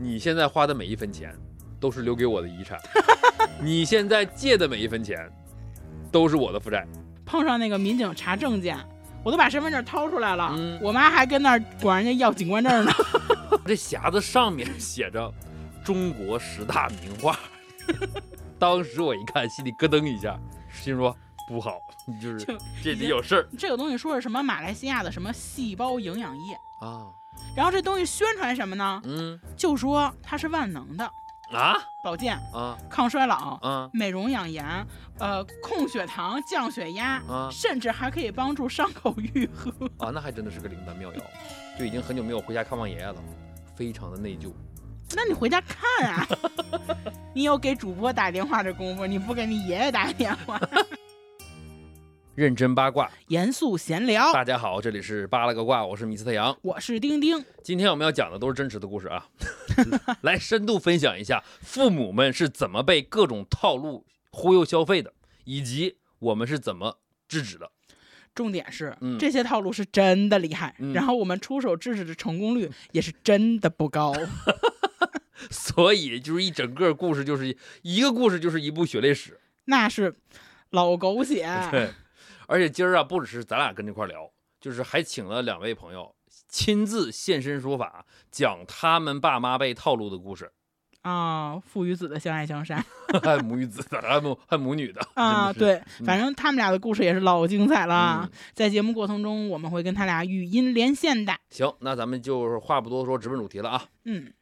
你现在花的每一分钱都是留给我的遗产，你现在借的每一分钱都是我的负债。碰上那个民警查证件，我都把身份证掏出来了，嗯我妈还跟那儿管人家要警官证呢。这匣子上面写着中国十大名画，当时我一看，心里咯噔一下，心说不好，就是这里有事儿这个东西说是什么马来西亚的什么细胞营养液，啊。然后这东西宣传什么呢？嗯就说它是万能的，啊保健、啊抗衰老、啊美容养颜，呃，控血糖、降血压，啊甚至还可以帮助伤口愈合。啊！那还真的是个灵丹妙药，就已经很久没有回家看望爷爷了，非常的内疚。那你回家看啊！你有给主播打电话的功夫，你不给你爷爷打电话？认真八卦，严肃闲聊，大家好，这里是扒了个卦，我是米斯特杨。我是丁丁。今天我们要讲的都是真实的故事啊，来深度分享一下父母们是怎么被各种套路忽悠消费的，以及我们是怎么制止的。重点是，嗯这些套路是真的厉害，嗯然后我们出手制止的成功率也是真的不高。所以就是一整个故事就是一个故事就是一部血泪史。那是老狗血。对，而且今儿啊，不只是咱俩跟这块儿聊，就是还请了两位朋友亲自现身说法，讲他们爸妈被套路的故事，啊，父与子的相爱相杀还 母与子的，还有母还母女的啊，，对，嗯反正他们俩的故事也是老精彩了。嗯在节目过程中，我们会跟他俩语音连线的。行，那咱们就是话不多说，直奔主题了啊。嗯，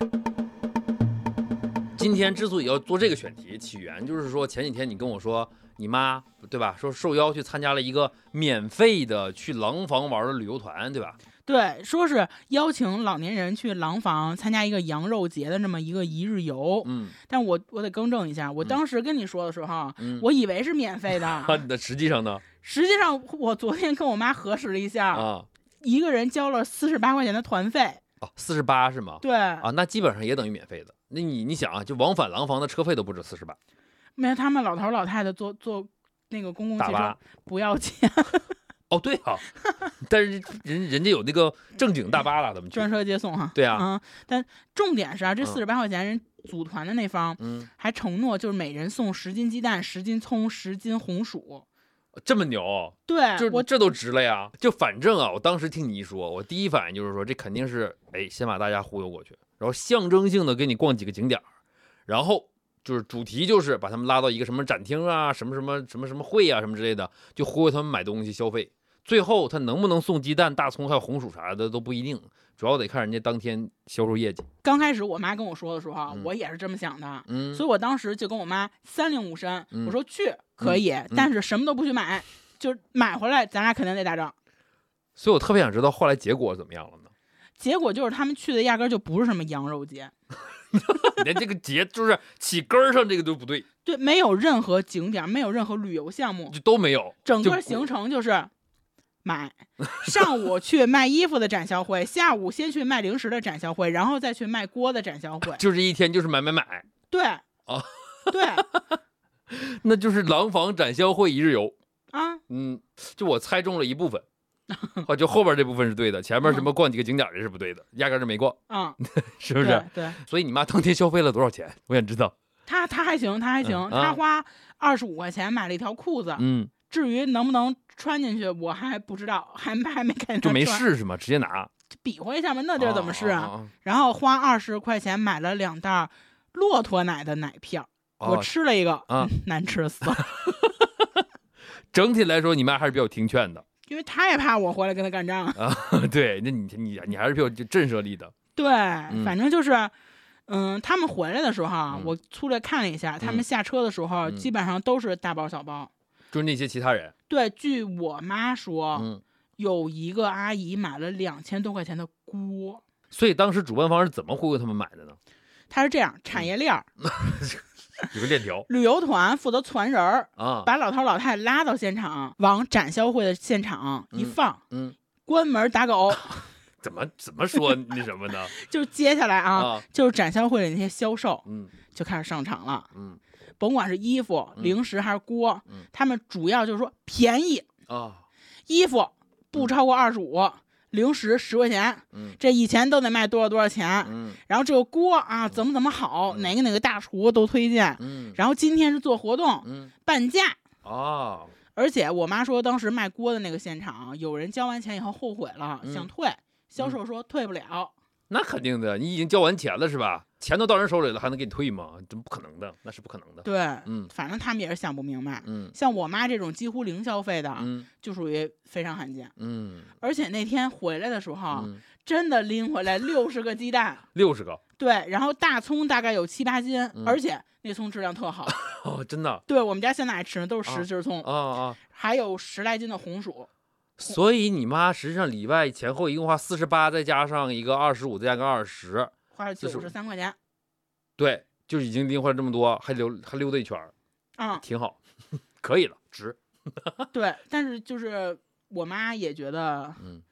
今天之所以要做这个选题，起源就是说前几天你跟我说你妈对吧？说受邀去参加了一个免费的去廊坊玩的旅游团，对吧？对，说是邀请老年人去廊坊参加一个羊肉节的这么一个一日游，嗯但我我得更正一下，我嗯当时跟你说的时候，嗯。我以为是免费的，啊，那实际上呢？实际上我昨天跟我妈核实了一下，啊一个人交了四十八块钱的团费。哦，四十八是吗？对，啊，那基本上也等于免费的。那你你想啊，就往返廊坊的车费都不止四十八，没有他们老头老太太坐坐那个公共汽车大巴。不要钱，哦，对啊，但是人人家有那个正经大巴了，咱们去专。车接送哈。对啊嗯，但重点是啊，这嗯四十八块钱人组团的那方嗯，还承诺就是每人送十斤鸡蛋、十斤葱、十斤红薯。这么牛，对我这都值了呀。就反正啊，我当时听你一说，我第一反应就是说，这肯定是哎，先把大家忽悠过去，然后象征性的给你逛几个景点儿，然后就是主题就是把他们拉到一个什么展厅啊，什么什么什么什么会啊，什么之类的，就忽悠他们买东西消费。最后他能不能送鸡蛋、大葱还有红薯啥的都不一定，主要得看人家当天销售业绩。刚开始我妈跟我说的时候我也是这么想的，嗯，所以我当时就跟我妈三令五申，嗯我说去可以，但是什么都不许买，就是买回来咱俩肯定得打仗。所以我特别想知道后来结果怎么样了呢？结果就是他们去的压根儿就不是什么羊肉节，连这个节就是起根儿上这个都不对，对，没有任何景点，没有任何旅游项目，就都没有。整个行程就是买，上午去卖衣服的展销会，下午先去卖零食的展销会，然后再去卖锅的展销会。就这一天就是买买买，对，哦对那就是廊坊展销会一日游。啊，嗯，就我猜中了一部分，啊，就后边这部分是对的，前面什么逛几个景点这是不对的，压根儿就没逛，啊，是不是？对对，所以你妈当天消费了多少钱？我想知道。她她还行，她还行，嗯啊他花二十五块钱买了一条裤子，嗯，至于能不能穿进去，我还不知道，还还没看见就没试是吗？直接拿。就比划一下嘛，那地儿怎么试啊？啊？然后花二十块钱买了两袋骆驼奶的奶片儿，我哦吃了一个，啊 嗯难吃死了，整体来说，你妈还是比较听劝的因为他也怕我回来跟他干仗。啊。对，那你你你还是比较震慑力的。对，反正就是，嗯，他们回来的时候我粗略看了一下，他们嗯下车的时候、嗯基本上都是大包小包。就是那些其他人，对，据我妈说，嗯，有一个阿姨买了两千多块钱的锅。所以当时主办方是怎么忽悠他们买的呢？他是这样，产业链儿，有个链条旅游团负责传人儿，啊，把老头老太太拉到现场，往展销会的现场一嗯放，嗯，关门打狗，怎么怎么说那什么呢？就是接下来啊，啊，就是展销会的那些销售嗯就开始上场了。嗯甭管是衣服、嗯零食还是锅，嗯他们主要就是说便宜，啊，衣服不超过二十五，零食十块钱，嗯这以前都得卖多少多少钱。嗯然后这个锅啊，怎么怎么好，嗯哪个哪个大厨都推荐。嗯然后今天是做活动，嗯半价。哦，而且我妈说，当时卖锅的那个现场，有人交完钱以后后悔了，嗯想退，销售说退不了。那肯定的，你已经交完钱了是吧？钱都到人手里了，还能给你退吗？这不可能的，那是不可能的。对，嗯反正他们也是想不明白。嗯像我妈这种几乎零消费的，嗯就属于非常罕见。嗯而且那天回来的时候，嗯，真的拎回来六十个鸡蛋，六十个对，然后大葱大概有七八斤，嗯而且那葱质量特好。哦，真的对我们家现在爱吃的都是啊十斤葱，啊啊！还有十来斤的红薯。所以你妈实际上里外前后一共花四十八，再加上一个二十五，再加个二十，花了九就是十三块钱，对，就已经拎回来这么多，还溜还溜达一圈儿，嗯，挺好，可以了，值。对，但是就是我妈也觉得，嗯，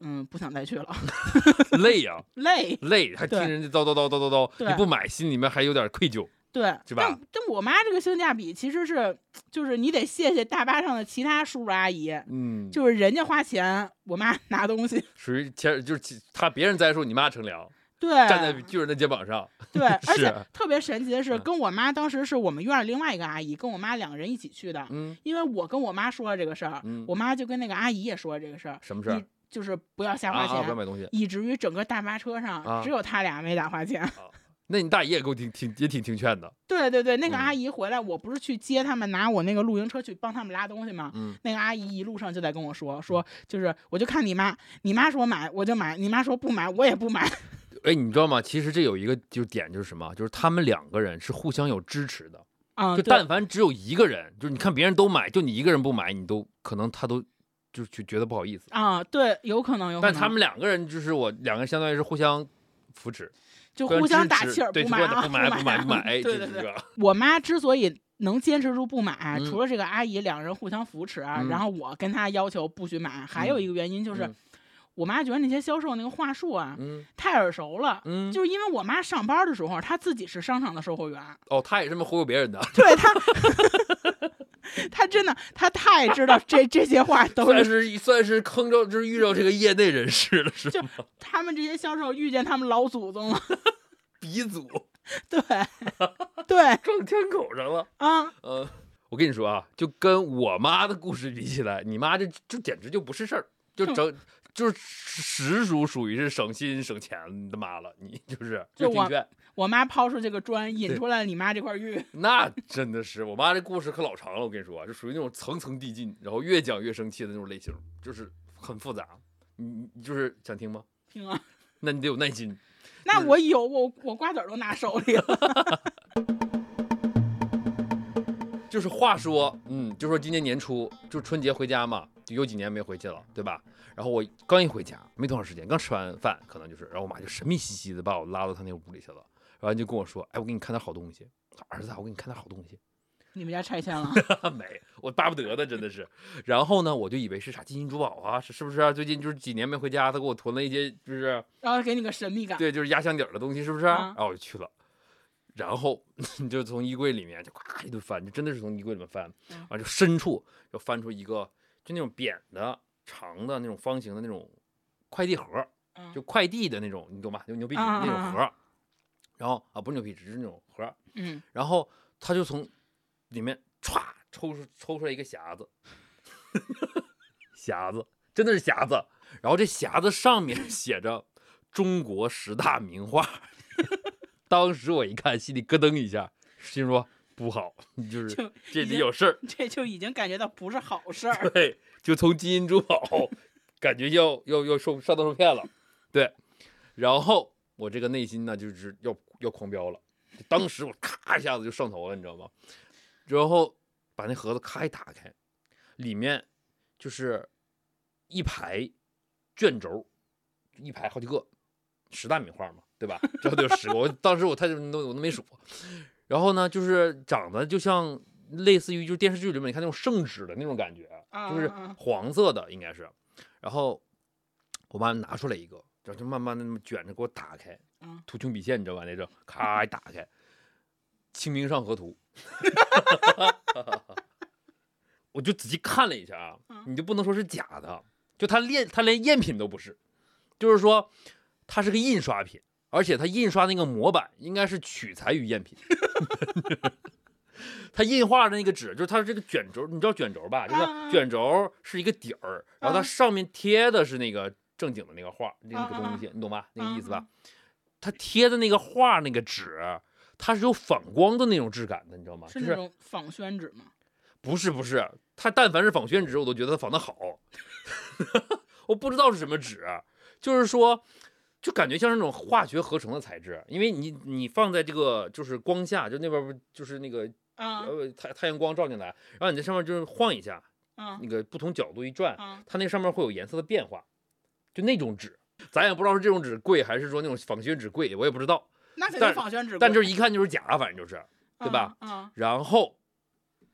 嗯，不想再去了，累呀、累。累，还听人家叨叨叨叨叨叨，你不买，心里面还有点愧疚。对，是吧但但我妈这个性价比其实是，就是你得谢谢大巴上的其他叔叔阿姨，嗯，就是人家花钱，我妈拿东西。属于前就是其他别人栽树，你妈乘凉，对，站在巨人的肩膀上。对，而且特别神奇的是，嗯跟我妈当时是我们院儿另外一个阿姨跟我妈两个人一起去的，嗯因为我跟我妈说了这个事儿，嗯，我妈就跟那个阿姨也说了这个事儿，什么事儿？就是不要瞎花啊啊！不要钱，买东西。以至于整个大巴车上、啊只有他俩没打花钱。那你大爷也够挺挺也挺听劝的。对对对，那个嗯阿姨回来，我不是去接他们，拿我那个露营车去帮他们拉东西吗？嗯那个阿姨一路上就在跟我说，说就是我就看你妈，你妈说买我就买，你妈说不买我也不买。哎，你知道吗？其实这有一个就是点，就是什么？就是他们两个人是互相有支持的。啊、就但凡只有一个人，就是你看别人都买，就你一个人不买，你都可能他都就就觉得不好意思。啊，对，有可能有可能，但他们两个人就是我两个人相当于是互相扶持，就互互相打气儿，不买啊，不买不不买不买，哎对对对，我妈之所以能坚持住不买，嗯除了这个阿姨两个人互相扶持，然后我跟她要求不许买，还有一个原因就是，嗯我妈觉得那些销售那个话术啊嗯太耳熟了。嗯，就是因为我妈上班的时候，她自己是商场的售货员，哦，她也这么忽悠别人的，对她，她真的她太知道这这些话都算是是算是坑着，就是遇到这个业内人士了，是就吗？他们这些销售遇见他们老祖宗了，鼻祖对对撞枪口上了。啊，呃，我跟你说啊，就跟我妈的故事比起来，你妈这这简直就不是事儿，就整就是实属属于是省心省钱的妈了，你就是就我。我妈抛出这个砖，引出来你妈这块玉。那真的是，我妈这故事可老长了，我跟你说，就属于那种层层递进，然后越讲越生气的那种类型，就是很复杂。你你就是想听吗？听啊，那你得有耐心。那我有我我瓜子儿都拿手里了。就是话说，嗯，就说今年年初就春节回家嘛，有几年没回去了，对吧？然后我刚一回家，没多长时间，刚吃完饭，可能就是，然后我妈就神秘兮兮的把我拉到她那屋里去了，然后就跟我说，哎，我给你看点好东西，儿子啊，我给你看点好东西。你们家拆迁了？没，我巴不得的，真的是。然后呢，我就以为是啥金银珠宝啊，是是不是啊、最近就是几年没回家，他给我囤了一些，就是然后给你个神秘感。对，就是压箱底儿的东西，是不是？啊然后我就去了，然后就从衣柜里面就咵一顿翻，就真的是从衣柜里面翻，嗯完了就深处就翻出一个就那种扁的、长的那种方形的那种快递盒，嗯就快递的那种，你懂吧？就牛皮纸那种盒。然后啊，不是牛皮纸，是那种盒。嗯，然后他就从里面歘抽出抽出来一个匣子，匣子真的是匣子，然后这匣子上面写着中国十大名画。当时我一看，心里咯噔一下，心说不好，就是就这里有事儿。这就已经感觉到不是好事 儿。对，就从金银珠宝感觉要要要受上当受骗了。对，然后我这个内心呢，就是要要狂飙了。当时我咔一下子就上头了，你知道吗？然后把那盒子咔一打开，里面就是一排卷轴，一排好几个，十大名画嘛，对吧？这都有十个。我当时我太都我都没数。然后呢，就是长得就像类似于就是电视剧里面你看那种圣旨的那种感觉，就是黄色的应该是。然后我妈拿出来一个，然后就慢慢的那么卷着给我打开嗯，图穷匕见，你知道吧？那种咔一打开，《清明上河图 》，我就仔细看了一下啊，嗯你就不能说是假的，就它连它连赝品都不是，就是说它是个印刷品，而且它印刷那个模板应该是取材于赝品。它印画的那个纸，就是它这个卷轴，你知道卷轴吧？就是啊卷轴是一个底儿，然后它啊上面贴的是那个正经的那个画，那个东西，你懂吧？那个意思吧啊？它贴的那个画那个纸，它是有反光的那种质感的，你知道吗？是那就是种仿宣纸吗？不是不是，它但凡是仿宣纸，我都觉得它仿的好。我不知道是什么纸，就是说，就感觉像是那种化学合成的材质，因为你你放在这个就是光下，就那边不就是那个啊呃太太阳光照进来，然后你在上面就是晃一下，啊那个不同角度一转，啊！它那上面会有颜色的变化，就那种纸，咱也不知道是这种纸贵还是说那种仿宣纸贵，我也不知道，那肯定但仿宣纸贵，但就是一看就是假，反正就是。对吧然后，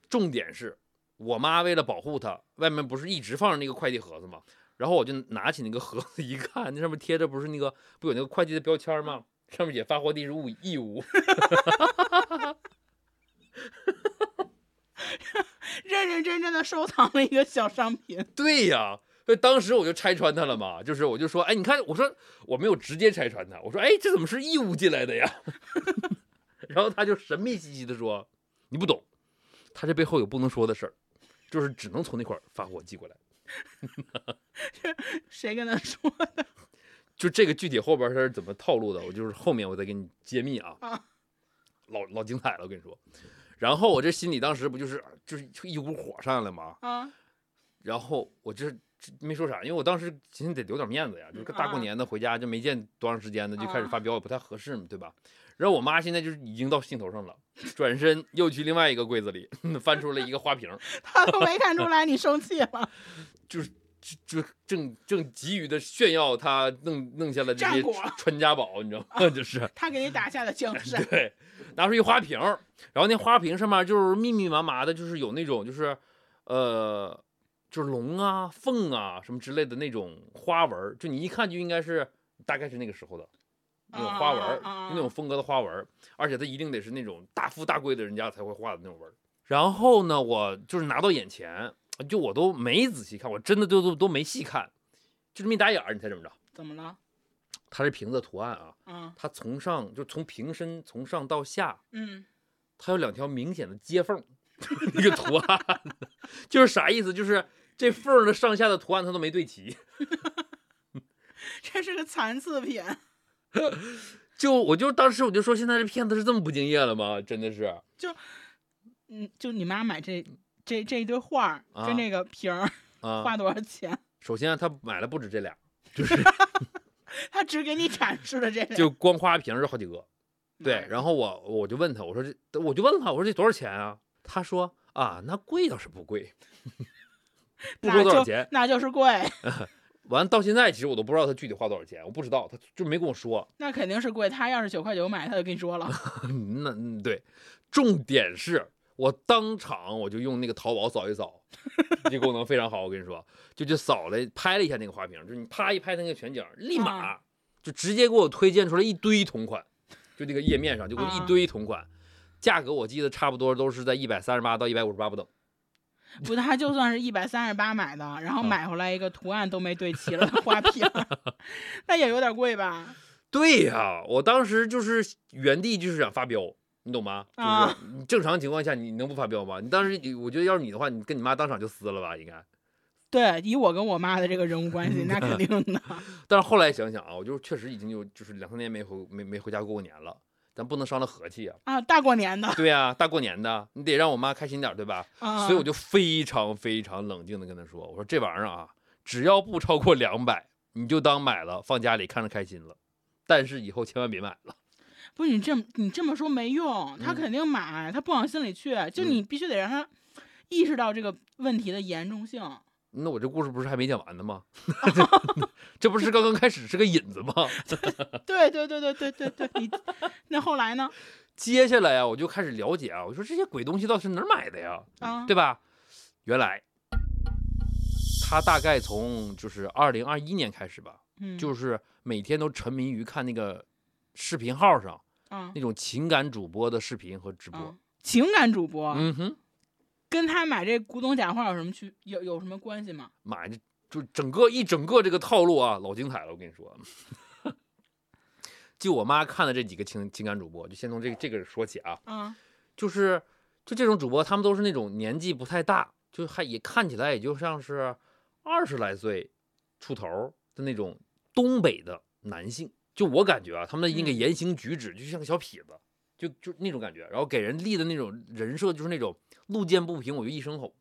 重点是我妈为了保护它，外面不是一直放着那个快递盒子吗？然后我就拿起那个盒子一看，那上面贴着不是那个不有那个快递的标签吗？上面写发货地是物义乌。认认真真的收藏了一个小商品。对呀，所以当时我就拆穿他了嘛，就是我就说，哎，你看，我说我没有直接拆穿他，我说，哎，这怎么是义乌进来的呀？然后他就神秘兮兮的说，你不懂，他这背后有不能说的事儿，就是只能从那块儿发货寄过来。谁跟他说的？就这个具体后边他是怎么套路的，我就是后面我再给你揭秘啊，啊 老老精彩了，我跟你说。然后我这心里当时不就是就是一股火上来了吗？啊然后我这这没说啥，因为我当时寻思得留点面子呀，就是大过年的回家就没见多长时间的就开始发飙，也不太合适嘛，对吧？然后我妈现在就是已经到兴头上了，转身又去另外一个柜子里 翻出了一个花瓶，她都没看出来你生气了。就是就就正正急于的炫耀她弄弄下了这些传家宝，你知道吗？就是。他给你打下的江山。对，拿出一花瓶，然后那花瓶上面就是密密麻麻的，就是有那种就是，呃，就是龙啊、凤啊什么之类的那种花纹儿，就你一看就应该是大概是那个时候的那种花纹儿，啊那种风格的花纹儿，而且它一定得是那种大富大贵的人家才会画的那种纹儿。然后呢，我就是拿到眼前，就我都没仔细看，我真的都都都没细看，就这么一打眼儿，你猜怎么着？怎么了？它这瓶子图案啊，嗯它从上就从瓶身从上到下，嗯，它有两条明显的接缝，那个图案就是啥意思？就是这缝儿的上下的图案它都没对齐。这是个残次品。就我就当时我就说，现在这骗子是这么不敬业了吗？真的是就嗯，就你妈买这这这一堆画儿啊跟那个瓶儿啊！花多少钱？首先他买了不止这俩，就是他只给你展示了这个。就光花瓶是好几个。对，然后我我就问他，我说这我就问他，我说这多少钱啊？他说啊，那贵倒是不贵，不说多少钱。那就是贵，完到现在其实我都不知道他具体花多少钱，我不知道，他就没跟我说。那肯定是贵。他要是九块九买，他就跟你说了。那嗯对，重点是我当场我就用那个淘宝扫一扫，这功能非常好，我跟你说，就就扫了拍了一下那个花瓶，就是你啪一拍那个全景，立马啊就直接给我推荐出来一堆同款，就那个页面上就给我一啊堆同款，价格我记得差不多都是在一百三十八到一百五十八不等。不，他就算是一百三十八买的，然后啊买回来一个图案都没对齐了的花瓶，那也有点贵吧？对呀、我当时就是原地就是想发飙，你懂吗？就是正常情况下你能不发飙吗？你当时我觉得要是你的话，你跟你妈当场就撕了吧，应该。对，以我跟我妈的这个人物关系，那肯定的。但是后来想想啊，我就确实已经有就是两三年没回没没回家过过年了，咱不能伤了和气啊。啊，大过年的对呀、大过年的，你得让我妈开心点，对吧？啊，所以我就非常非常冷静的跟她说，我说这玩意儿啊，只要不超过两百，你就当买了，放家里看着开心了。但是以后千万别买了。不是你这么你这么说没用，他嗯肯定买，他不往心里去，就嗯你必须得让他意识到这个问题的严重性。那我这故事不是还没讲完呢吗？这不是刚刚开始是个引子吗？对对对对对对对，你那后来呢？接下来啊，我就开始了解啊，我说这些鬼东西到底是哪儿买的呀？啊，对吧？原来他大概从就是二零二一年开始吧，嗯，就是每天都沉迷于看那个视频号上啊那种情感主播的视频和直播。啊，情感主播嗯哼，跟他买这古董假画有什么区有有什么关系吗？买这就整个一整个这个套路啊，老精彩了，我跟你说。就我妈看的这几个情情感主播，就先从这个这个说起啊，嗯就是就这种主播，他们都是那种年纪不太大，就还也看起来也就像是二十来岁出头的那种东北的男性。就我感觉啊，他们的那个嗯言行举止就像个小痞子，就就那种感觉，然后给人立的那种人设就是那种路见不平我就一声吼，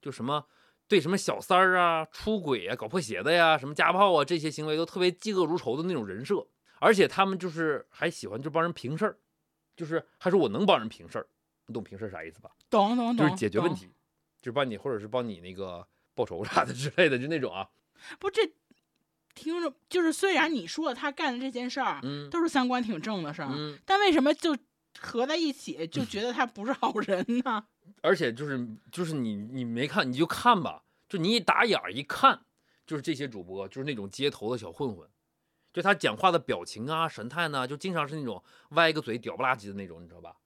就什么对什么小三儿啊、出轨啊、搞破鞋的呀、什么家暴啊这些行为都特别嫉恶如仇的那种人设，而且他们就是还喜欢就帮人平事儿，就是还说我能帮人平事儿，你懂平事儿啥意思吧？懂懂懂，就是解决问。题，就是帮你或者是帮你那个报仇啥的之类的，就那种啊，不，这听着就是虽然你说他干的这件事儿嗯都是三观挺正的事儿，嗯，但为什么就合在一起就觉得他不是好人呢？而且就是就是你你没看你就看吧，就你一打眼儿一看，就是这些主播就是那种街头的小混混，就他讲话的表情啊神态呢，就经常是那种歪个嘴屌不拉几的那种，你知道吧？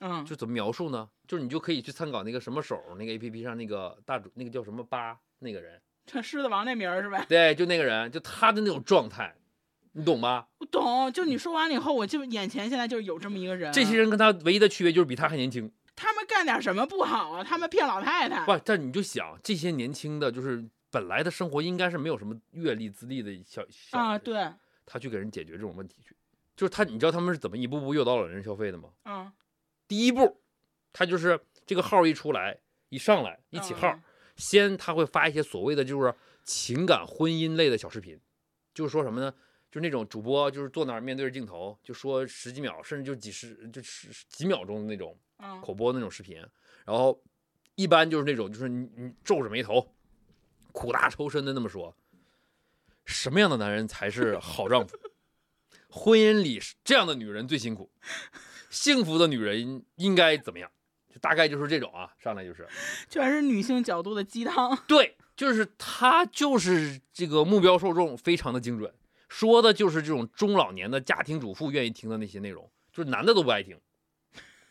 嗯，就怎么描述呢？就是你就可以去参考那个什么手那个 A P P 上那个大主那个叫什么八那个人，这狮子王那名儿是呗？对，就那个人，就他的那种状态，你懂吧？我懂，就你说完了以后，我就眼前现在就是有这么一个人。这些人跟他唯一的区别就是比他还年轻。他们干点什么不好啊？他们骗老太太。不，但你就想这些年轻的，就是本来的生活应该是没有什么阅历资历的小小啊，人对，他去给人解决这种问题去，就是他，你知道他们是怎么一步步诱导老人消费的吗？嗯，第一步，他就是这个号一出来，一上来一起号，嗯先他会发一些所谓的就是情感婚姻类的小视频，就是说什么呢？就是那种主播就是坐那儿面对着镜头，就说十几秒，甚至就几十就十几秒钟的那种嗯口播那种视频，然后一般就是那种就是你你皱着眉头，苦大仇深的那么说，什么样的男人才是好丈夫？婚姻里是这样的女人最辛苦，幸福的女人应该怎么样？就大概就是这种啊，上来就是全是女性角度的鸡汤。对，就是他就是这个目标受众非常的精准，说的就是这种中老年的家庭主妇愿意听的那些内容，就是男的都不爱听，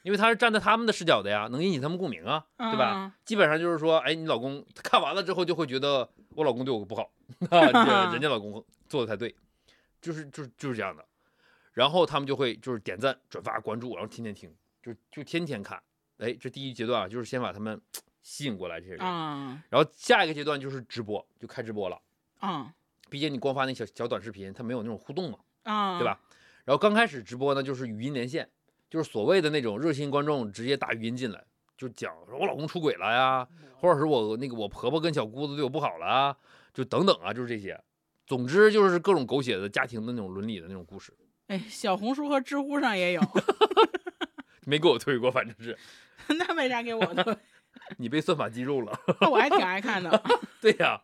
因为他是站在他们的视角的呀，能引起他们共鸣啊，对吧？嗯？基本上就是说，哎，你老公看完了之后就会觉得我老公对我不好，啊，这人家老公做的才对，就是就是就是这样的。然后他们就会就是点赞、转发、关注，然后天天听，就就天天看。哎，这第一阶段啊，就是先把他们 吸引过来这些人，嗯然后下一个阶段就是直播，就开直播了。嗯毕竟你光发那小小短视频，它没有那种互动嘛，嗯，对吧？然后刚开始直播呢，就是语音连线，就是所谓的那种热心观众直接打语音进来，就讲说我老公出轨了呀，或者是我那个我婆婆跟小姑子对我不好了啊，就等等啊，就是这些。总之就是各种狗血的家庭的那种伦理的那种故事，哎，小红书和知乎上也有，没给我推过，反正是 那为啥给我推？你被算法击中了。我还挺爱看的。对呀、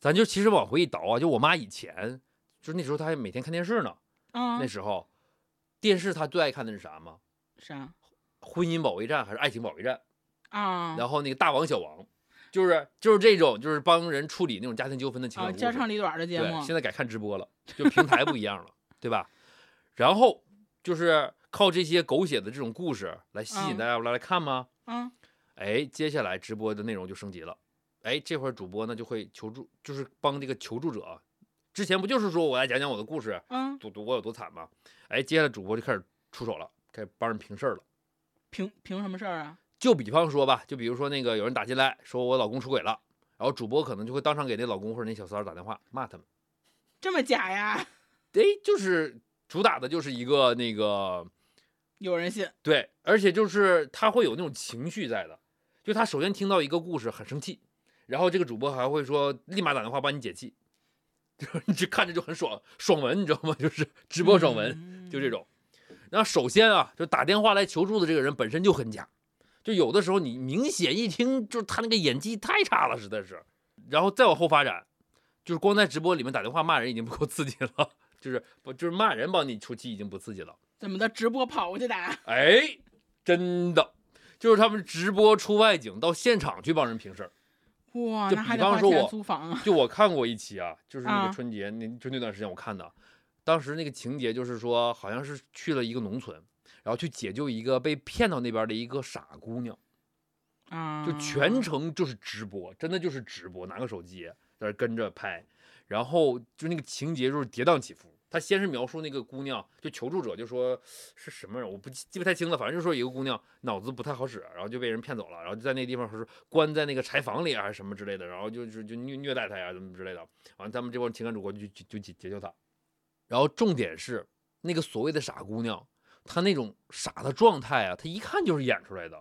咱就其实往回一倒啊，就我妈以前就是那时候她还每天看电视呢，嗯那嗯，时候电视她最爱看的是啥吗？啥婚姻保卫战还是爱情保卫战？啊？然后那个大王小王，就是就是这种就是帮人处理那种家庭纠纷的情啊，感故事。家长里短的节目对，，现在改看直播了，就平台不一样了，对吧？然后就是靠这些狗血的这种故事来吸引嗯大家来来看吗？嗯哎，接下来直播的内容就升级了，哎，这会儿主播呢就会求助，就是帮这个求助者。之前不就是说我来讲讲我的故事，嗯，多多我有多惨吗？哎，接下来主播就开始出手了，开始帮人平事儿了。平平什么事儿啊？就比方说吧，就比如说那个有人打进来说我老公出轨了，然后主播可能就会当场给那老公或者那小三儿打电话骂他们。这么假呀？哎，就是主打的就是一个那个有人信？对，而且就是他会有那种情绪在的，就他首先听到一个故事很生气，然后这个主播还会说立马打电话帮你解气，就是你这看着就很爽爽文，你知道吗？就是直播爽文，嗯就这种。然后首先啊，就打电话来求助的这个人本身就很假，就有的时候你明显一听就是他那个演技太差了，实在是。然后再往后发展，就是光在直播里面打电话骂人已经不够刺激了，就是不就是骂人帮你出气已经不刺激了。怎么的？直播跑过去打？哎，真的，就是他们直播出外景到现场去帮人平事儿。哇，就比方说我租房啊？就我看过一期啊，就是那啊个春节，那就那段时间我看的，当时那个情节就是说，好像是去了一个农村，然后去解救一个被骗到那边的一个傻姑娘，啊，就全程就是直播，真的就是直播，拿个手机，在那跟着拍，然后就那个情节就是跌宕起伏。他先是描述那个姑娘，就求助者就说是什么人，我不记记不太清了，反正就说一个姑娘脑子不太好使，然后就被人骗走了，然后就在那个地方说是关在那个柴房里啊还是什么之类的，然后就是就虐虐待她呀怎么之类的，完了他们这帮情感主播就就就解解救她，然后重点是那个所谓的傻姑娘，她那种傻的状态啊，她一看就是演出来的，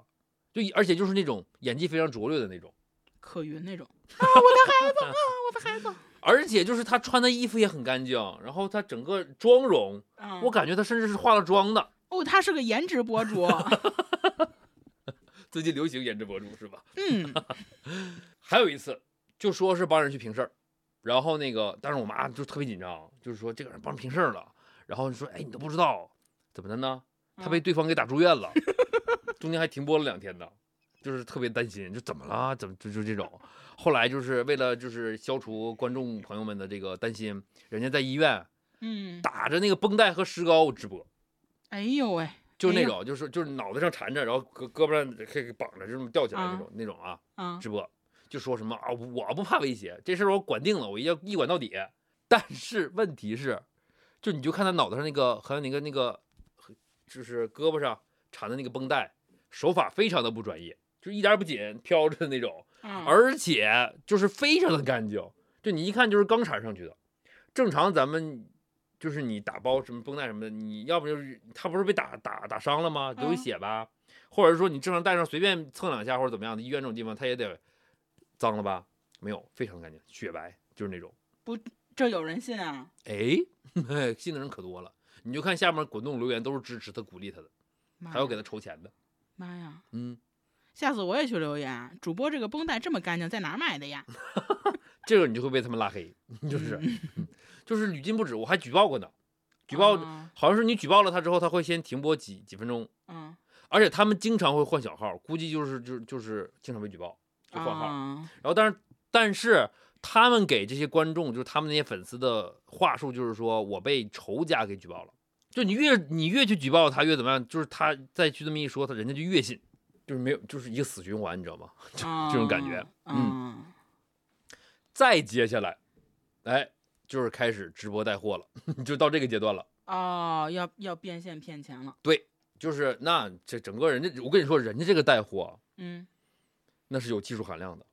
就而且就是那种演技非常拙劣的那种。可云那种。啊，我的孩子啊，我的孩子，而且就是她穿的衣服也很干净，然后她整个妆容，啊我感觉她甚至是化了妆的。哦，他是个颜值博主，最近流行颜值博主是吧？嗯 还有一次就说是帮人去平事儿，然后那个当时我妈就特别紧张，就是说这个人帮人平事儿了，然后说哎你都不知道怎么的呢？他被对方给打住院了，中间还停播了两天呢，就是特别担心，就怎么了？怎么就就这种？后来就是为了就是消除观众朋友们的这个担心，人家在医院嗯，打着那个绷带和石膏直播。哎呦喂，就是那种，就是就是脑袋上缠着，然后胳胳膊上给给绑着，就这么吊起来那啊种、那种啊，啊，直播就说什么啊，我不怕威胁，这事儿我管定了，我一定要一管到底。但是问题是，就你就看他脑袋上那个还有那个那个，就是胳膊上缠的那个绷带，手法非常的不专业，就一点不紧，飘着的那种，嗯而且就是非常的干净，就你一看就是刚缠上去的。正常咱们就是你打包什么绷带什么的，你要不就是他不是被打打打伤了吗？流嗯血吧，或者说你正常带上随便蹭两下或者怎么样的，医院这种地方他也得脏了吧？没有，非常干净，雪白，就是那种。不这有人信啊？哎，信的人可多了，你就看下面滚动留言都是支持他、鼓励他的，还要给他筹钱的。妈呀！嗯，下次我也去留言，主播这个绷带这么干净，在哪儿买的呀？这个你就会被他们拉黑，就是、就是屡禁不止，我还举报过呢，举报、啊好像是你举报了他之后，他会先停播几几分钟，嗯，而且他们经常会换小号，估计就是就是就是经常被举报，就换号。啊然后但是但是他们给这些观众，就是他们那些粉丝的话术，就是说我被仇家给举报了，就你越你越去举报他，越怎么样，就是他再去这么一说，他人家就越信，就是没有就是一个死循环，你知道吗？就这种感觉嗯再接下来，哎，就是开始直播带货了，就到这个阶段了。哦，要要变现骗钱了。对就是那这整个人家，我跟你说，人家这个带货嗯，那是有技术含量的，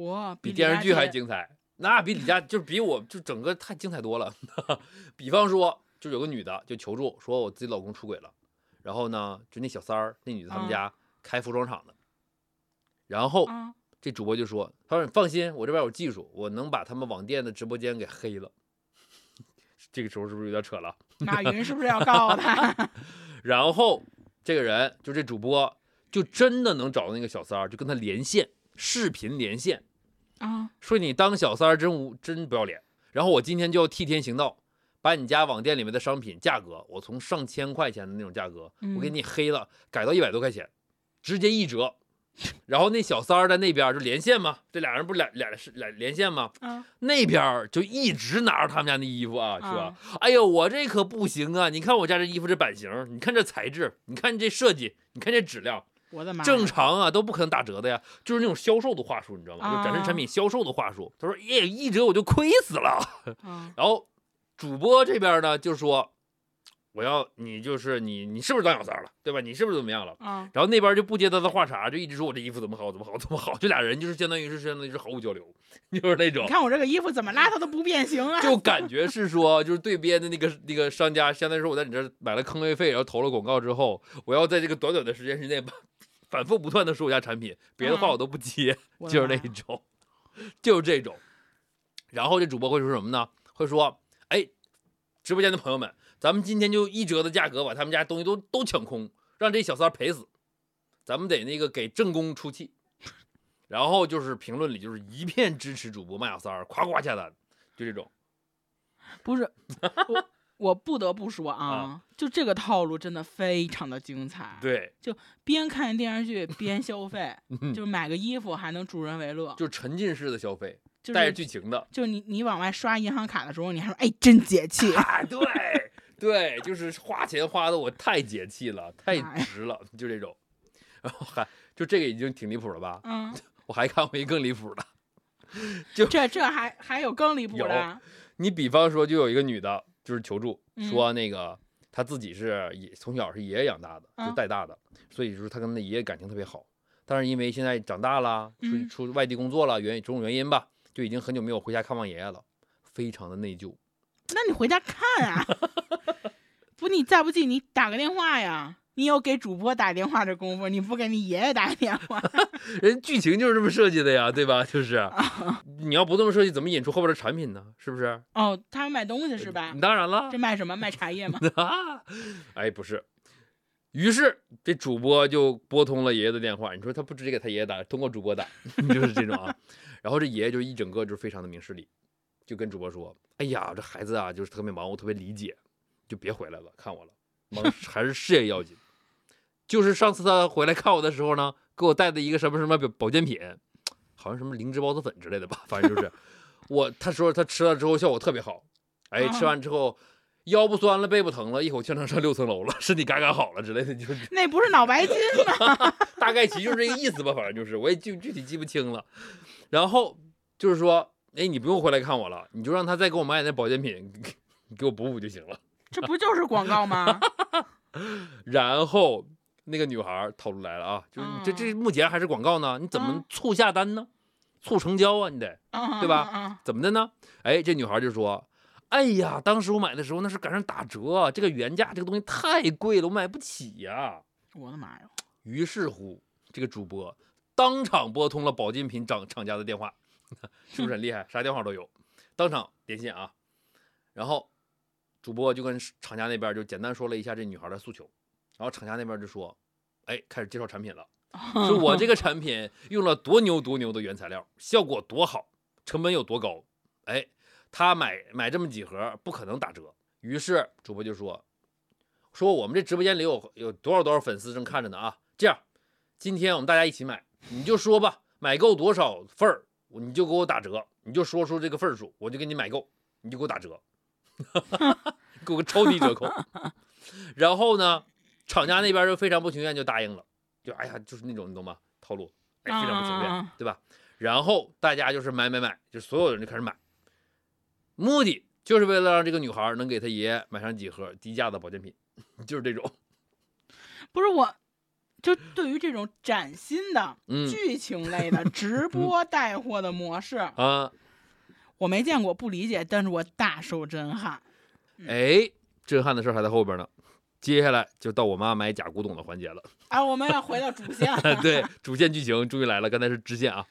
哇比电视剧还精。彩。那比李佳就比我就整个太精彩多了。比方说，就有个女的就求助说，我自己老公出轨了，然后呢，就那小三儿，那女的他们嗯家开服装厂的，然后啊，这主播就说，他说你放心，我这边有技术，我能把他们网店的直播间给黑了。这个时候是不是有点扯了？马云是不是要告他？然后这个人就这主播就真的能找到那个小三儿，就跟他连线，视频连线，啊，说你当小三儿真无真不要脸。然后我今天就要替天行道，把你家网店里面的商品价格，我从上千块钱的那种价格，我给嗯你黑了，改到一百多块钱，直接一折。然后那小三儿在那边就连线嘛，这俩人不是俩俩是俩连线吗？啊，那边就一直拿着他们家那衣服啊，说啊：“哎呦，我这可不行啊！你看我家这衣服这版型，你看这材质，你看这设计，你看这质量，我的妈！正常啊都不可能打折的呀。”就是那种销售的话术，你知道吗？就展示产品销售的话术。他说：“耶，一折我就亏死了。啊”然后主播这边呢就说：“我要你就是你，你是不是当小三了，对吧？你是不是怎么样了？”嗯，然后那边就不接他的话茬，就一直说我这衣服怎么好，怎么好，怎么好。这俩人就是相当于是相当于是毫无交流，就是那种你。看我这个衣服怎么拉它都不变形啊！就感觉是说，就是对边的那个那个商家，相当于说我在你这儿买了坑位费，然后投了广告之后，我要在这个短短的时间之内，反复不断的说我家产品，别的话我都不接，就是那种，就是这种。然后这主播会说什么呢？会说，哎，直播间的朋友们，咱们今天就一折的价格把他们家东西都都抢空，让这小三儿赔死，咱们得那个给正宫出气。然后就是评论里就是一片支持主播卖小三儿，夸夸下单，就这种。不是我，我不得不说啊啊，就这个套路真的非常的精彩。，对，就边看电视剧边消费，嗯就买个衣服还能助人为乐，就沉浸式的消费，带着剧情的。就你你往外刷银行卡的时候，你还说哎真解气，啊，对对，就是花钱花的我太解气了，太值了，就这种。然后还就这个已经挺离谱了吧？嗯，我还看过一更离谱的，就这这还还有更离谱有的，你比方说，就有一个女的，就是求助嗯说那个她自己是也从小是爷爷养大的，就啊带大的，所以就是她跟她爷爷感情特别好。但是因为现在长大了，出嗯出外地工作了，原种种原因吧，就已经很久没有回家看望爷爷了，非常的内疚。那你回家看啊！不，你再不济你打个电话呀。你有给主播打电话的功夫，你不给你爷爷打个电话？人剧情就是这么设计的呀，对吧？就是你要不这么设计，怎么引出后边的产品呢？是不是？哦，他们卖东西是吧？当然了这，卖什么？卖茶叶吗？啊，哎，不是。于是这主播就拨通了爷爷的电话，你说他不直接给他爷爷打，通过主播打，就是这种啊。然后这爷爷就一整个就是非常的明事理，就跟主播说：“哎呀，这孩子啊，就是特别忙，我特别理解，就别回来了，看我了，忙 还是事业要紧。”就是上次他回来看我的时候呢，给我带的一个什么什么保保健品，好像什么灵芝孢子粉之类的吧，反正就是我他说他吃了之后效果特别好，哎，吃完之后。腰不酸了，背不疼了，一口气能上六层楼了，身体嘎嘎好了之类的，就是那不是脑白金吗？大概其就是这个意思吧，反正就是我也具具体记不清了。然后就是说，哎，你不用回来看我了，你就让他再给我买点那保健品，给你给我补补就行了。这不就是广告吗？然后那个女孩套路来了啊，就是你这这目前还是广告呢，你怎么嗯促下单呢？促成交啊，你得啊对吧啊怎么的呢？哎，这女孩就说。哎呀，当时我买的时候那是赶上打折，这个原价这个东西太贵了，我买不起呀。我的妈呀！于是乎，这个主播当场拨通了保健品厂厂家的电话，是不是很厉害？啥电话都有，当场连线啊。然后主播就跟厂家那边就简单说了一下这女孩的诉求，然后厂家那边就说，哎，开始介绍产品了，说我这个产品用了多牛多牛的原材料，效果多好，成本有多高，哎。他买买这么几盒不可能打折，于是主播就说：“说我们这直播间里有有多少多少粉丝正看着呢啊！这样，今天我们大家一起买，你就说吧，买够多少份儿，你就给我打折，你就说出这个份数，我就给你买够，你就给我打折，给我个超低折扣。然后呢，厂家那边就非常不情愿就答应了，就哎呀，就是那种你懂吗？套路，哎，非常不情愿，对吧？然后大家就是买买买，就所有人就开始买。”目的就是为了让这个女孩能给她爷爷买上几盒低价的保健品，就是这种。不是我，就对于这种崭新的嗯剧情类的 直播带货的模式，啊，我没见过，不理解，但是我大受震撼。哎，震撼的事儿还在后边呢。接下来就到我妈买假古董的环节了。啊，我们要回到主线了。对，主线剧情终于来了，刚才是支线啊。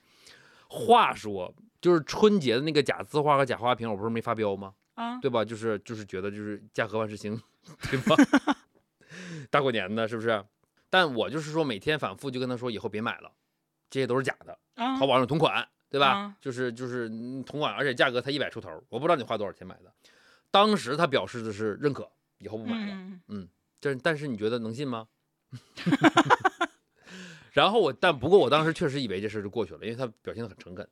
话说，就是春节的那个假字画和假花瓶，我不是没发飙吗？啊，对吧？就是就是觉得就是家和万事兴，对吧？大过年的，是不是？但我就是说，每天反复就跟他说，以后别买了，这些都是假的，啊淘宝上有同款，对吧？啊就是就是嗯同款，而且价格才一百出头，我不知道你花多少钱买的。当时他表示的是认可，以后不买了。嗯这但是你觉得能信吗？然后我，但不过我当时确实以为这事儿就过去了，因为他表现的很诚恳，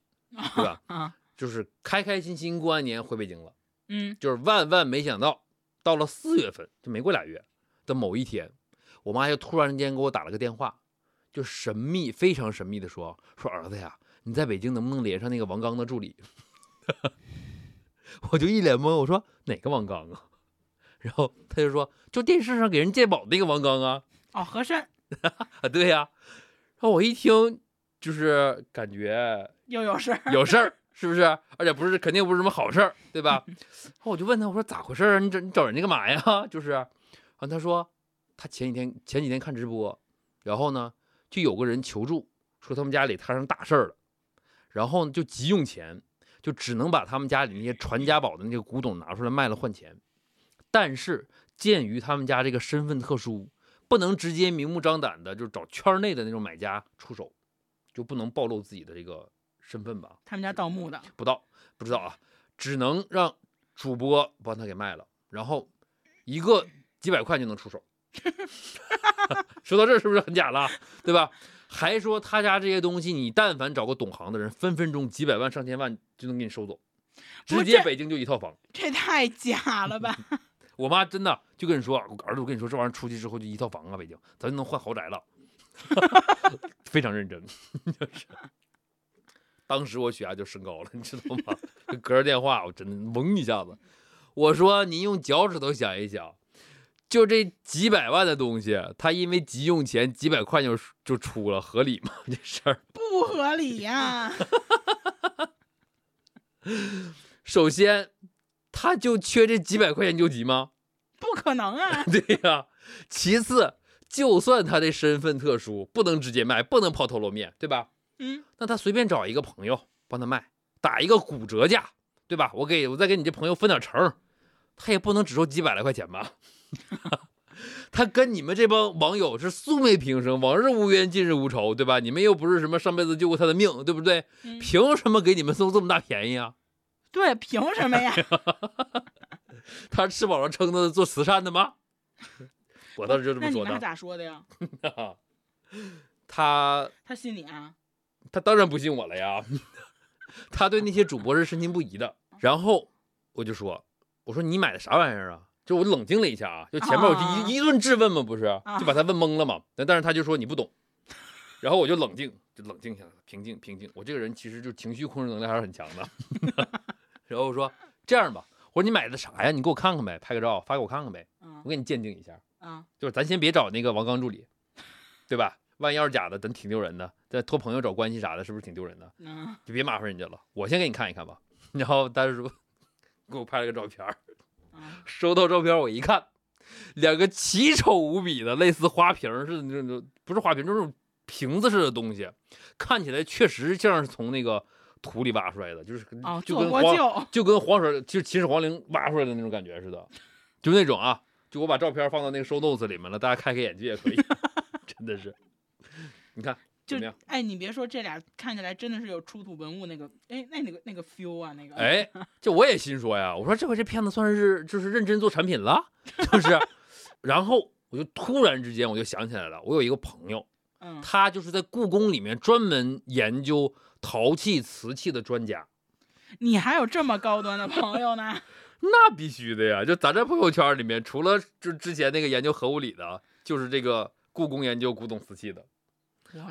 对吧？啊，就是开开心心过完年回北京了。嗯就是万万没想到，到了四月份，就没过俩月的某一天，我妈就突然间给我打了个电话，就神秘非常神秘的说说儿子呀，你在北京能不能连上那个王刚的助理？我就一脸懵，我说哪个王刚啊？然后他就说就电视上给人鉴宝那个王刚啊哦，和珅 啊，对呀、然后我一听就是感觉又有事儿。有事儿，是不是？而且不是肯定不是什么好事儿，对吧？然后我就问他，我说咋回事儿啊？你找你找人家干嘛呀？就是，然后他说他前几天前几天看直播，然后呢就有个人求助，说他们家里摊上大事儿了，然后就急用钱，就只能把他们家里那些传家宝的那个古董拿出来卖了换钱。但是鉴于他们家这个身份特殊，不能直接明目张胆的就找圈内的那种买家出手，就不能暴露自己的这个身份吧？他们家盗墓的，不盗，不知道啊，只能让主播帮他给卖了，然后一个几百块就能出手。说到这儿是不是很假了？对吧？还说他家这些东西，你但凡找个懂行的人，分分钟几百万上千万就能给你收走，直接北京就一套房。这太假了吧？我妈真的就跟你说，儿子，我跟你说，这玩意儿出去之后就一套房啊，北京咱就能换豪宅了，非常认真。就是当时我血压就升高了，你知道吗？隔着电话，我真的懵一下子。我说您用脚趾头想一想，就这几百万的东西，他因为急用钱，几百块就就出了，合理吗？这事儿不合理呀、首先，他就缺这几百块钱救急吗？不可能啊！对呀、其次，就算他的身份特殊，不能直接卖，不能抛头露面，对吧？嗯，那他随便找一个朋友帮他卖，打一个骨折价，对吧？我给我再给你这朋友分点成，他也不能只收几百来块钱吧？他跟你们这帮网友是素昧平生，往日无冤，近日无仇，对吧？你们又不是什么上辈子救过他的命，对不对？嗯凭什么给你们送这么大便宜啊？对，凭什么呀？他吃饱了撑的做慈善的吗？我当时就这么说的。那你妈咋说的呀？他他信你啊？他当然不信我了呀，他对那些主播是深信不疑的。然后我就说，我说你买的啥玩意儿啊？就我冷静了一下啊，就前面我就啊一一顿质问嘛，不是，啊就把他问懵了嘛。但但是他就说你不懂，然后我就冷静，就冷静下来，平静平静。我这个人其实就情绪控制能力还是很强的。然后我说这样吧，我说你买的啥呀？你给我看看呗，拍个照发给我看看呗，嗯我给你鉴定一下。啊就是咱先别找那个王刚助理，对吧？万一要是假的，咱挺丢人的。再托朋友找关系啥的，是不是挺丢人的？嗯就别麻烦人家了。我先给你看一看吧。然后大叔给我拍了个照片儿，啊收到照片我一看，两个奇丑无比的类似花瓶似的那种，不是花瓶，就是瓶子似的东西，看起来确实像是从那个土里挖出来的，就是哦，就跟就跟黄水就秦始皇陵挖出来的那种感觉似的，就那种啊。就我把照片放到那个 show notes 里面了，大家开开眼界也可以，真的是。你看就？哎，你别说，这俩看起来真的是有出土文物那个，哎，那那个那个 feel 啊，那个，哎，就我也心说呀，我说这回这片子算是就是认真做产品了，就是。然后我就突然之间我就想起来了，我有一个朋友，嗯，他就是在故宫里面专门研究陶器、瓷器的专家。你还有这么高端的朋友呢？那必须的呀！就咱这朋友圈里面，除了就之前那个研究核物理的，就是这个故宫研究古董瓷器的。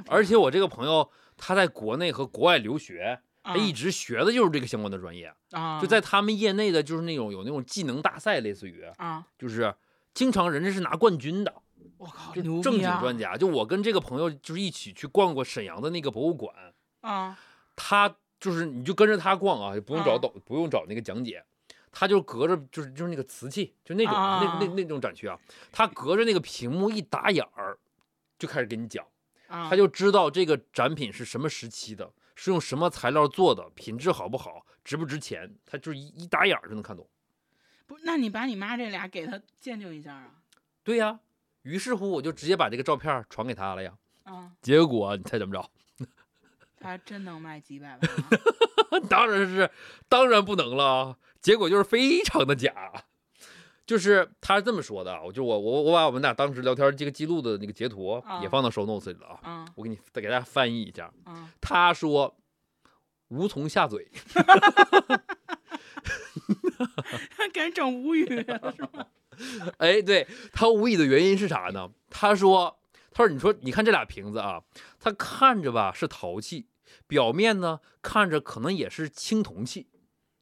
而且我这个朋友他在国内和国外留学，啊他一直学的就是这个相关的专业。啊，就在他们业内的，就是那种有那种技能大赛，类似于啊，就是经常人家是拿冠军的，我靠，就正经！专家。就我跟这个朋友就是一起去逛过沈阳的那个博物馆，啊，他就是你就跟着他逛啊，也不用找啊导，不用找那个讲解，他就隔着就是就是那个瓷器，就那种、啊。那那那种展区啊，他隔着那个屏幕一打眼儿，就开始给你讲，啊，他就知道这个展品是什么时期的，是用什么材料做的，品质好不好，值不值钱，他就是一一打眼儿就能看懂。不，那你把你妈这俩给他鉴定一下啊？对呀，于是乎我就直接把这个照片传给他了呀。啊，结果你猜怎么着？他还真能卖几百万啊？当然是，当然不能了。结果就是非常的假，就是他是这么说的啊，我就我我我把我们俩当时聊天这个记录的那个截图啊也放到 show notes 里了啊，嗯我给你再给大家翻译一下。嗯，他说无从下嘴 给人整无语了是吗？哎，对他无语的原因是啥呢？他说，他说，你说，你看这俩瓶子啊，他看着吧是陶器，表面呢看着可能也是青铜器，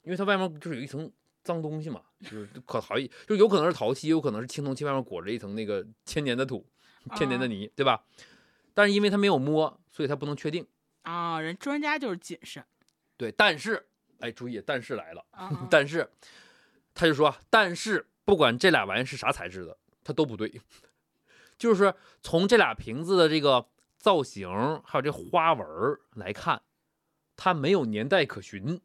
因为它外面就是有一层脏东西嘛，就是可陶艺，就有可能是陶器，也有可能是青铜器，外面裹着一层那个千年的土、千年的泥，对吧？但是因为他没有摸，所以他不能确定。啊，人专家就是谨慎对，但是，哎，注意，但是来了。但是他就说，但是不管这俩玩意儿是啥材质的，它都不对。就是从这俩瓶子的这个造型还有这花纹来看，它没有年代可循。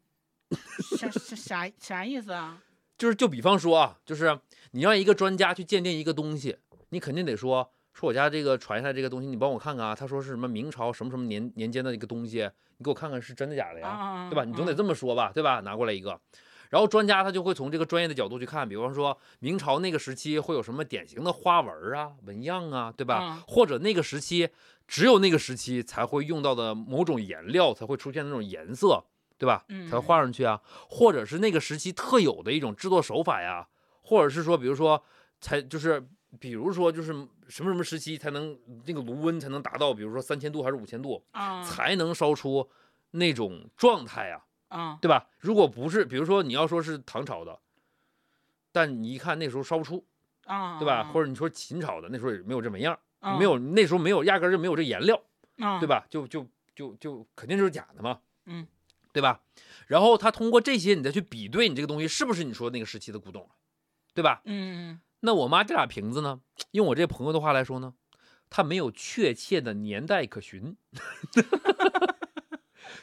啥啥啥啥意思啊？就是就比方说啊，就是你让一个专家去鉴定一个东西，你肯定得说说我家这个传下来这个东西，你帮我看看啊。他说是什么明朝什么什么年年间的一个东西，你给我看看是真的假的呀？啊，对吧？你总得啊这么说吧，对吧？拿过来一个，然后专家他就会从这个专业的角度去看，比方说明朝那个时期会有什么典型的花纹啊、纹样啊，对吧？啊或者那个时期只有那个时期才会用到的某种颜料才会出现那种颜色，对吧？嗯才会画上去啊，或者是那个时期特有的一种制作手法呀，或者是说，比如说才就是。比如说，就是什么什么时期才能那个炉温才能达到，比如说三千度还是五千度，啊，才能烧出那种状态啊，啊，对吧？如果不是，比如说你要说是唐朝的，但你一看那时候烧不出，啊，对吧？或者者你说秦朝的，那时候也没有这么样，啊没有那时候没有，压根儿就没有这颜料，啊，对？吧？就就就就肯定就是假的嘛，嗯，对吧？然后他通过这些，你再去比对你这个东西是不是你说的那个时期的古董，对吧？嗯嗯那我妈这俩瓶子呢，用我这朋友的话来说呢，它没有确切的年代可循。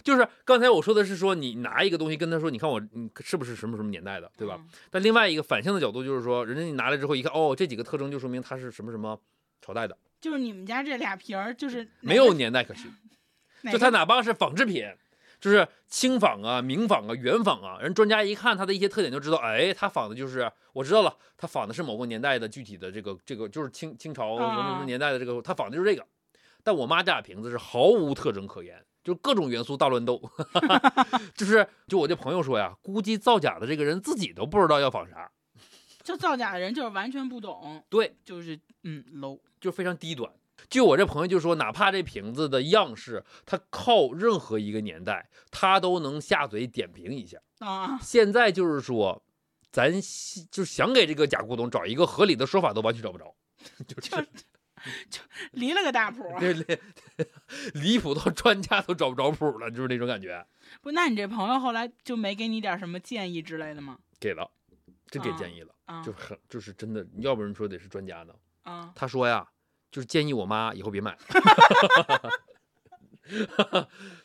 就是刚才我说的是说，你拿一个东西跟他说，你看我你是不是什么什么年代的，对吧？嗯但另外一个反向的角度就是说，人家你拿来之后一看，哦，这几个特征就说明它是什么什么朝代的，就是你们家这俩瓶儿，就是没有年代可循。就它哪怕是仿制品，就是清仿啊、明仿啊、原仿啊，人专家一看它的一些特点就知道，哎，它仿的就是我知道了，它仿的是某个年代的具体的这个这个就是清清朝什么什么年代的这个，它仿的就是这个。但我妈这俩瓶子是毫无特征可言，就是各种元素大乱斗，就是就我这朋友说呀，估计造假的这个人自己都不知道要仿啥，就造假的人就是完全不懂，对，就是嗯 low，就非常低端。就我这朋友就说，哪怕这瓶子的样式，它靠任何一个年代，他都能下嘴点评一下。啊，现在就是说，咱就是想给这个假古董找一个合理的说法，都完全找不着，就是就离了个大谱。这离 离谱到专家都找不着谱了，就是那种感觉。不，那你这朋友后来就没给你点什么建议之类的吗？给了，真给建议了，啊就很就是真的，要不然说得是专家呢。啊他说呀，就是建议我妈以后别买。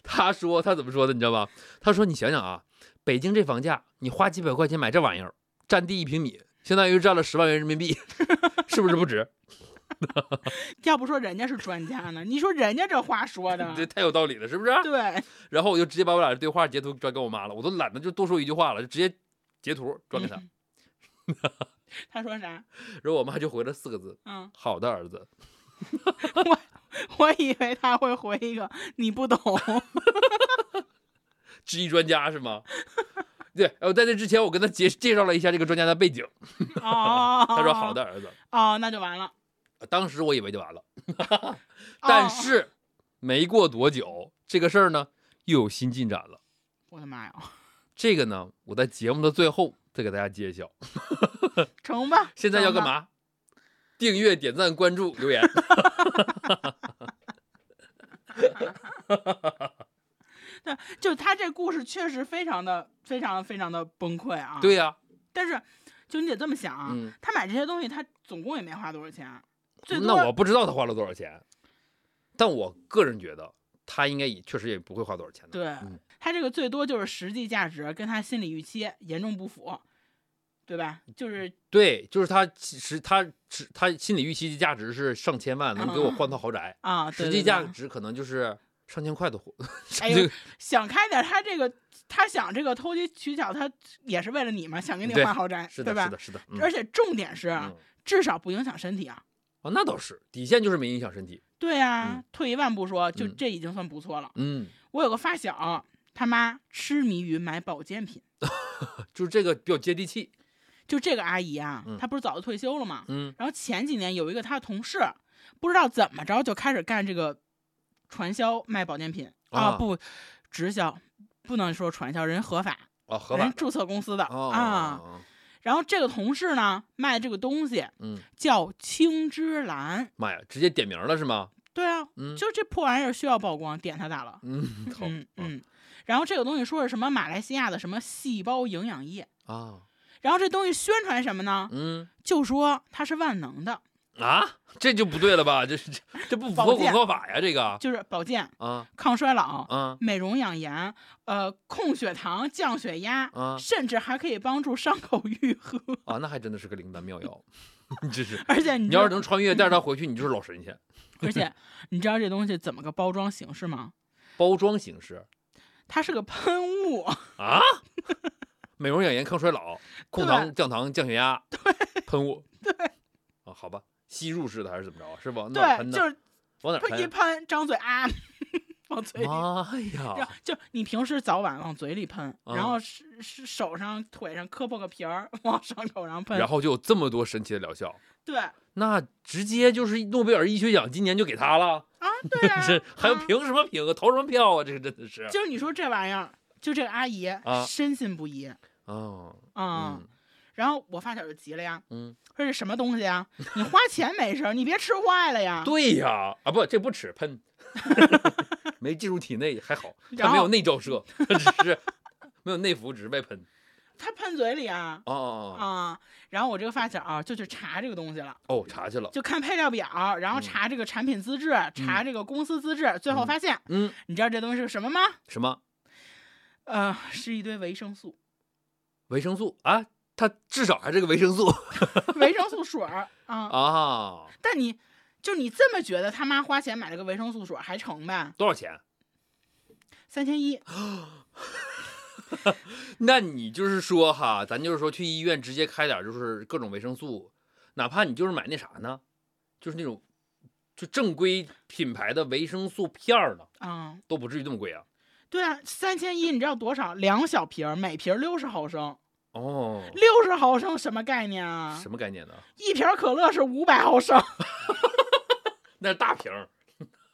他说他怎么说的，你知道吧？他说你想想啊，北京这房价，你花几百块钱买这玩意儿，占地一平米，相当于占了十万元人民币，是不是不值？要不说人家是专家呢，你说人家这话说的，这太有道理了，是不是？对，然后我就直接把我俩的对话截图转给我妈了，我都懒得就多说一句话了，就直接截图转给她。嗯他说啥？然后我妈就回了四个字嗯，：“好的，儿子。我 我以为他会回一个 你不懂。质疑专家是吗？对，呃，在这之前我跟他介介绍了一下这个专家的背景，哦，他说好的，儿子。哦，那就完了。当时我以为就完了，但哦是没过多久，这个事儿呢又有新进展了。我的妈呀，这个呢，我在节目的最后再给大家揭晓。成吧。现在要？干嘛？订阅、点赞、关注、留言。对就他这故事确实非常的、非常、非常的崩溃啊。，对呀、但是就你得这么想啊，嗯，他买这些东西，他总共也没花多少钱，最多那我不知道他花了多少钱，但我个人觉得他应该也确实也不会花多少钱的。对、嗯他这个最多就是实际价值跟他心理预期严重不符，对吧？就是对，就是他其实他只他心理预期的价值是上千万，能给我嗯换套豪宅，啊，实际价值可能就是上千块的货。哎这呦，想开点，他这个他想这个投机取巧，他也是为了你嘛，想给你换豪宅，是的，对吧？是的，是的。嗯而且重点是，嗯至少不影响身体啊。哦，那倒是，底线就是没影响身体。对呀、嗯退一万步说，就嗯这已经算不错了。嗯，我有个发小，他妈痴迷于买保健品，就是这个比较接地气。就这个阿姨啊，嗯她不是早就退休了吗？嗯然后前几年有一个她的同事，不知道怎么着就开始干这个传销卖保健品啊不，直销，不能说传销，人合法，哦，合法人注册公司的、哦啊。哦然后这个同事呢，卖这个东西嗯，叫青芝兰。妈呀，直接点名了是吗？对啊，嗯就这破玩意儿需要曝光，点他咋了。嗯，嗯嗯。然后这个东西说是什么马来西亚的什么细胞营养液，啊，然后这东西宣传什么呢？嗯就说它是万能的，啊，这就不对了吧？这是这这不符合广告法呀？这个就是保健、啊抗衰老、啊美容养颜，呃，控血糖、降血压，啊甚至还可以帮助伤口愈合。啊！那还真的是个灵丹妙药，这是。而且你你要是能穿越，带着它回去，你就是老神仙。而且你知道这东西怎么个包装形式吗？包装形式它是个喷雾，啊，美容养颜、抗衰老、控糖、降糖、降血压，对喷雾。对啊，好吧，吸入式的还是怎么着？是往哪儿对？就是往哪喷一喷？张嘴啊，往嘴里。妈然后呀！就你平时早晚往嘴里喷，啊然后是是手上、腿上磕破个皮儿，往伤口上喷。然后就有这么多神奇的疗效，对啊，那直接就是诺贝尔医学奖今年就给他了，对 啊，这还有啊凭什么凭啊？投什么票啊？这个真的是就是你说这玩意儿，就这个阿姨、啊深信不疑哦，啊、嗯然后我发小就急了呀，嗯，说这什么东西啊？你花钱没事，你别吃坏了呀。对呀，啊不，这不吃喷，没进入体内还好，它没有内照射，它只是没有内服，只是外喷。他喷嘴里啊哦哦哦啊！然后我这个发小、啊、就去查这个东西了，哦，查去了。就看配料表，然后嗯查这个产品资质，查这个公司资质，最后发现，嗯，你知道这东西是什么吗？什么呃，是一堆维生素，维生素啊？它至少还是个维生素 维生素水儿啊。啊？但你就你这么觉得，他妈花钱买了个维生素水儿还成呗？多少钱？三千一，那你就是说哈，咱就是说去医院直接开点儿就是各种维生素，哪怕你就是买那啥呢，就是那种就正规品牌的维生素片儿呢，啊、都不至于这么贵啊。对啊，三千一，你知道多少？两小瓶，每瓶六十毫升，哦，六十毫升什么概念啊？什么概念呢？一瓶可乐是五百毫升，那是大瓶儿，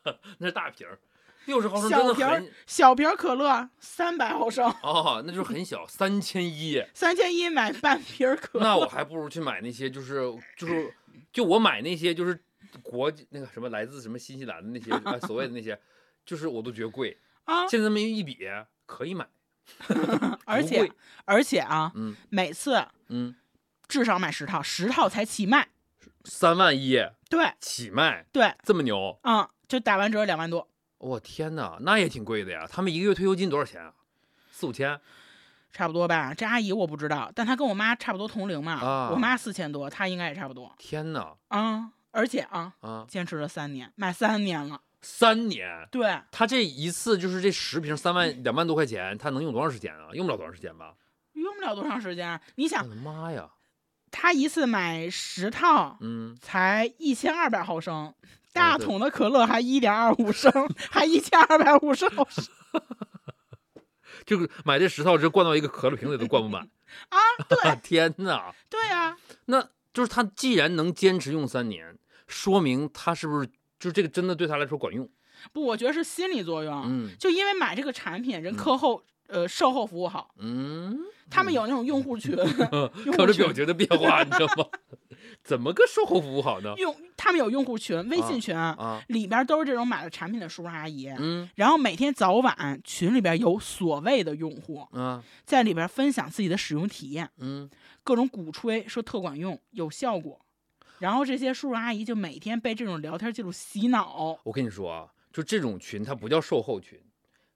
那是大瓶儿，六十毫升真的小瓶儿很小瓶可乐三百毫升，哦，那就是很小，三千一。三千一买半瓶可乐。那我还不如去买那些，就是就是就我买那些就是国际那个什么来自什么新西兰的那些啊所谓的那些，就是我都觉得贵。啊，现在这么一比，可以买，而且而且啊，嗯每次嗯，至少买十套，十套才起卖。三万一对起卖，对，这么牛，嗯，就打完折两万多，我天哪，那也挺贵的呀。他们一个月退休金多少钱啊？四五千差不多吧。这阿姨我不知道，但她跟我妈差不多同龄嘛。啊我妈四千多，她应该也差不多天哪啊。而且啊，啊，坚持了三年，买三年了。三年，对，他这一次就是这十瓶三万两万多块钱，他能用多长时间啊？用不了多长时间吧？用不了多长时间。你想我想，的妈呀，他一次买十套，嗯，才一千二百毫升，哦大桶的可乐还一点二五升，还一千二百五十毫升。就是买这十套，这灌到一个可乐瓶里都灌不满 啊！对天哪，对呀、那就是他既然能坚持用三年，说明他是不是就这个真的对他来说管用？不，我觉得是心理作用。嗯就因为买这个产品，人嗯课后、呃售后服务好，嗯，他们有那种用户群，看这表情的变化，你知道吗？怎么个售后服务好呢？用他们有用户群，微信群、啊，里边都是这种买了产品的叔叔阿姨。嗯然后每天早晚群里边有所谓的用户啊在里边分享自己的使用体验，嗯，各种鼓吹说特管用、有效果。然后这些叔叔阿姨就每天被这种聊天记录洗脑我跟你说啊，就这种群，它不叫售后群，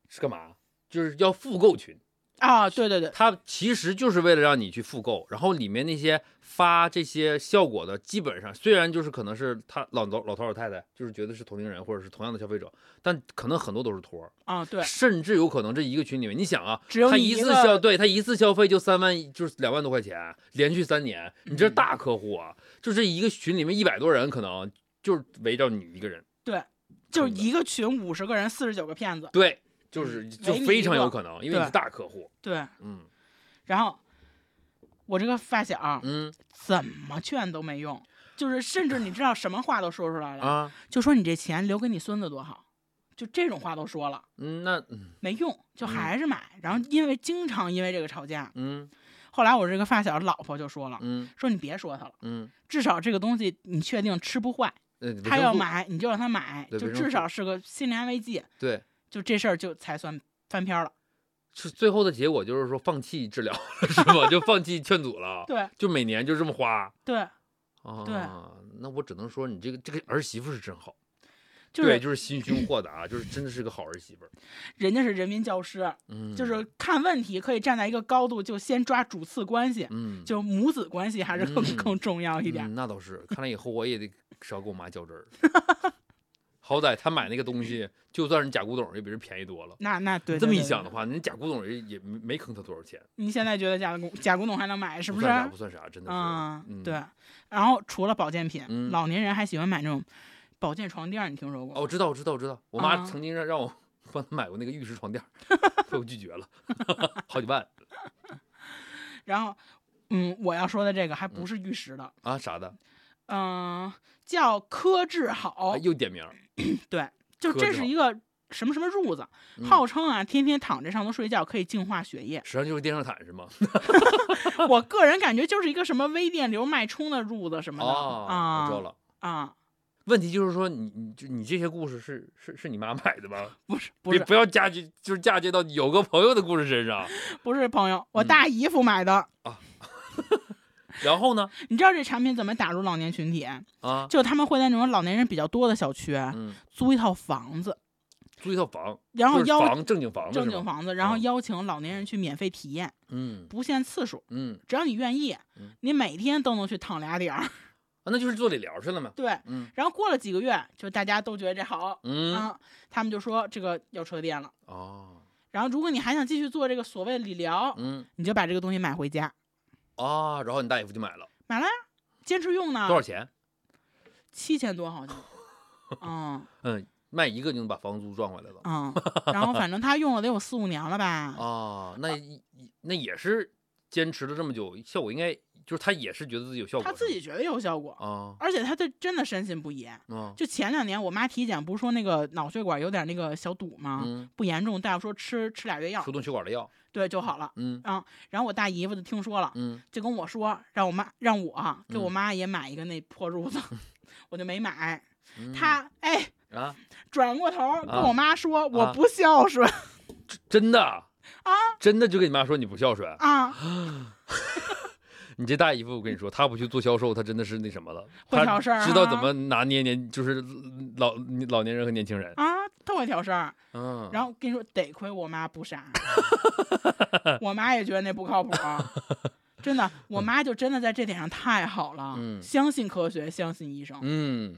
是干嘛？就是要复购群。啊！对对对，它其实就是为了让你去复购，然后里面那些发这些效果的，基本上虽然就是可能是他老老老头老太太，就是觉得是同龄人或者是同样的消费者，但可能很多都是托儿，啊对，甚至有可能这一个群里面，你想啊，只有他一次消对他一次消费就三万，就是两万多块钱，连续三年，你这大客户啊，就这一个群里面一百多人，可能就是围绕你一个人，对就是一个群五十个人，四十九个骗子。对，就是就非常有可能，因为你是大客户，对，嗯然后我这个发小嗯怎么劝都没用，就是甚至你知道什么话都说出来了，啊就说你这钱留给你孙子多好，就这种话都说了，嗯那嗯没用，就嗯还是买。然后因为经常因为这个吵架，嗯后来我这个发小老婆就说了，嗯说你别说他了，嗯。至少这个东西你确定吃不坏，呃，他要买你就让他买，就至少是个心理安慰剂，对，就这事儿就才算翻篇儿了。是最后的结果就是说放弃治疗了，是吧？就放弃劝阻了，对就每年就这么花对，啊。那我只能说你这个这个儿媳妇是真好，对，就是就是心胸豁达，就是真的是个好儿媳妇儿。人家是人民教师，嗯，就是看问题可以站在一个高度，就先抓主次关系，嗯，就母子关系还是更、嗯更重要一点。嗯那倒是，看来以后我也得少跟我妈较真儿。好歹他买那个东西，就算是假古董，也比人便宜多了。那那对这么一想的话，那假古董也也没没坑他多少钱，你现在觉得假古假古董还能买是不是？不算啥，不算啥，真的是。嗯，嗯对。然后除了保健品，嗯老年人还喜欢买那种保健床垫，你听说过？哦，我知道，我知道，我知道。我妈啊曾经让让我 帮她买过那个玉石床垫，被我拒绝了，好几万然后，嗯，我要说的这个还不嗯是玉石的，啊啥的，嗯、叫柯志好啊，又点名儿，对，就这是一个什么什么褥子，嗯号称啊，天天躺在上头睡觉可以净化血液。实际上就是电热毯是吗？我个人感觉就是一个什么微电流脉冲的褥子什么的、啊，我知道啊了。啊，问题就是说你，你就你这些故事是是是你妈买的吗？不是不是别不要嫁接，就是嫁接到有个朋友的故事身上。不是朋友，我嗯大姨夫买的。然后呢？你知道这产品怎么打入老年群体？啊，就他们会在那种老年人比较多的小区嗯，租一套房子，租一套房，然后邀房正经房子？正经房子，然后哦邀请老年人去免费体验，嗯。不限次数，嗯，只要你愿意嗯，你每天都能去躺俩点儿。啊，那就是做理疗去了嘛。对，嗯。然后过了几个月，就大家都觉得这好。嗯。啊，他们就说这个要撤店了。哦。然后如果你还想继续做这个所谓的理疗，嗯。你就把这个东西买回家，啊，然后你大姨夫就买了，买了呀，坚持用呢多，少钱？七千多好像。嗯嗯，卖一个就能把房租赚回来了。嗯，然后反正他用了得有四五年了吧。啊，那一那也是坚持了这么久，效果应该就是他也是觉得自己有效果，他自己觉得有效果，啊而且他这真的深信不疑。啊就前两年我妈体检，不是说那个脑血管有点那个小堵吗？嗯，不严重，大夫说吃吃俩月药输，动血管的药，对就好了。嗯然后我大姨夫就听说了，嗯就跟我说，让我妈让我啊给我嗯妈也买一个那破褥子，我就没买。嗯，他哎啊，转过头跟啊我妈说我啊不孝顺真的啊真的就跟你妈说你不孝顺，啊，你这大姨夫，我跟你说，他不去做销售，他真的是那什么了，会他挑事儿哈知道怎么拿捏年，就是老老年人和年轻人，啊，特会挑事儿。嗯，然后跟你说，得亏我妈不傻，我妈也觉得那不靠谱。真的，我妈就真的在这点上太好了，嗯相信科学，相信医生。嗯，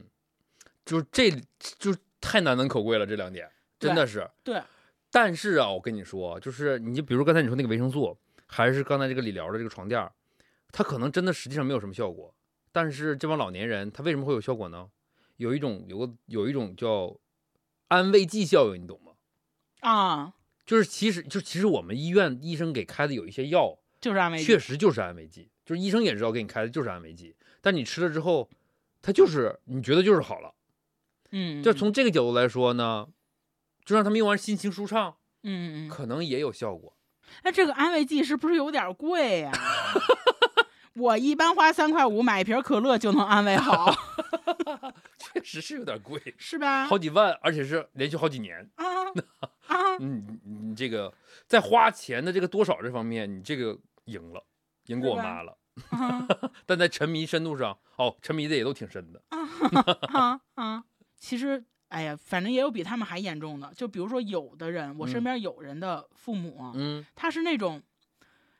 就是这就太难能可贵了，这两点真的是。对，但是啊，我跟你说，就是你就比如刚才你说那个维生素，还是刚才这个理疗的这个床垫儿，它可能真的实际上没有什么效果，但是这帮老年人他为什么会有效果呢？有一种有个有一种叫安慰剂效应，你懂吗？啊，就是其实就其实我们医院医生给开的有一些药，就是安慰剂确实就是安慰剂，就是医生也知道给你开的就是安慰剂，但你吃了之后，它就是你觉得就是好了。嗯，就从这个角度来说呢，就让他们用完心情舒畅，嗯嗯，可能也有效果。那这个安慰剂是不是有点贵呀、我一般花三块五买一瓶可乐就能安慰好，确实是有点贵，是吧？好几万，而且是连续好几年。啊啊，嗯，你你这个在花钱的这个多少这方面，你这个赢了，赢过我妈了。啊 但在沉迷深度上，哦，沉迷的也都挺深的。啊啊！其实，哎呀，反正也有比他们还严重的。就比如说，有的人，我身嗯边有人的父母，嗯他是那种，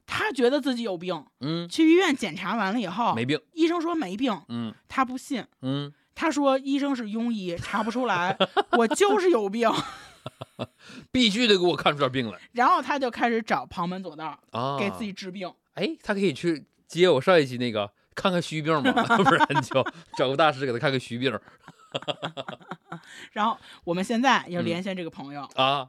他觉得自己有病，嗯，去医院检查完了以后，没病。医生说没病，嗯他不信，嗯，他说医生是庸医，查不出来，我就是有病。必须得给我看出点病来然后他就开始找旁门左道，啊！给自己治病。哎，他可以去接我上一期那个看看虚病吗，不然就找个大师给他看看虚病 然后我们现在要嗯连线这个朋友，啊。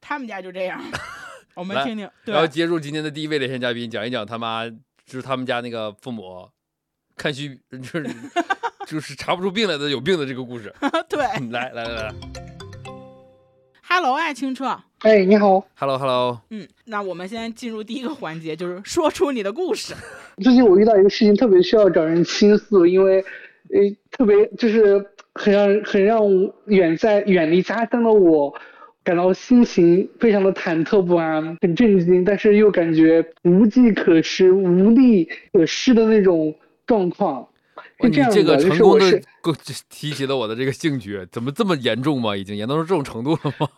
他们家就这样，我们听听。对然后接入今天的第一位连线嘉宾，讲一讲他妈就是他们家那个父母看虚，就是就是查不出病来的有病的这个故事。对来来来来，Hello，爱清澈。哎，你好，，Hello Hello，嗯，那我们先进入第一个环节，就是说出你的故事。最近我遇到一个事情，特别需要找人倾诉，因为，呃，特别就是很让很让远在远离家乡的我，感到心情非常的忐忑不安，很震惊，但是又感觉无计可施、无力可施的那种状况。你这个成功的提起了我的这个兴趣，怎么这么严重吗？已经严重到这种程度了吗？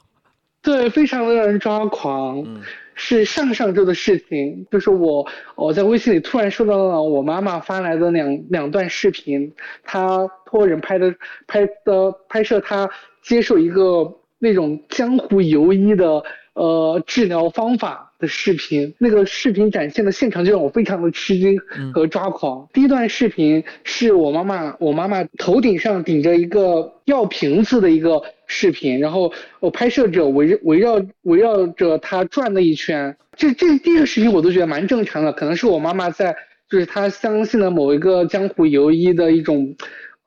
对，非常的让人抓狂。嗯是上上周的事情，就是我我在微信里突然收到了我妈妈发来的两两段视频，她托人拍的拍的拍摄她接受一个那种江湖游医的呃治疗方法的视频，那个视频展现的现场就让我非常的吃惊嗯和抓狂。第一段视频是我妈妈，我妈妈头顶上顶着一个药瓶子的一个视频，然后我拍摄者围绕围绕围绕着她转了一圈。这这第一个视频我都觉得蛮正常的，可能是我妈妈在就是她相信了某一个江湖游医的一种。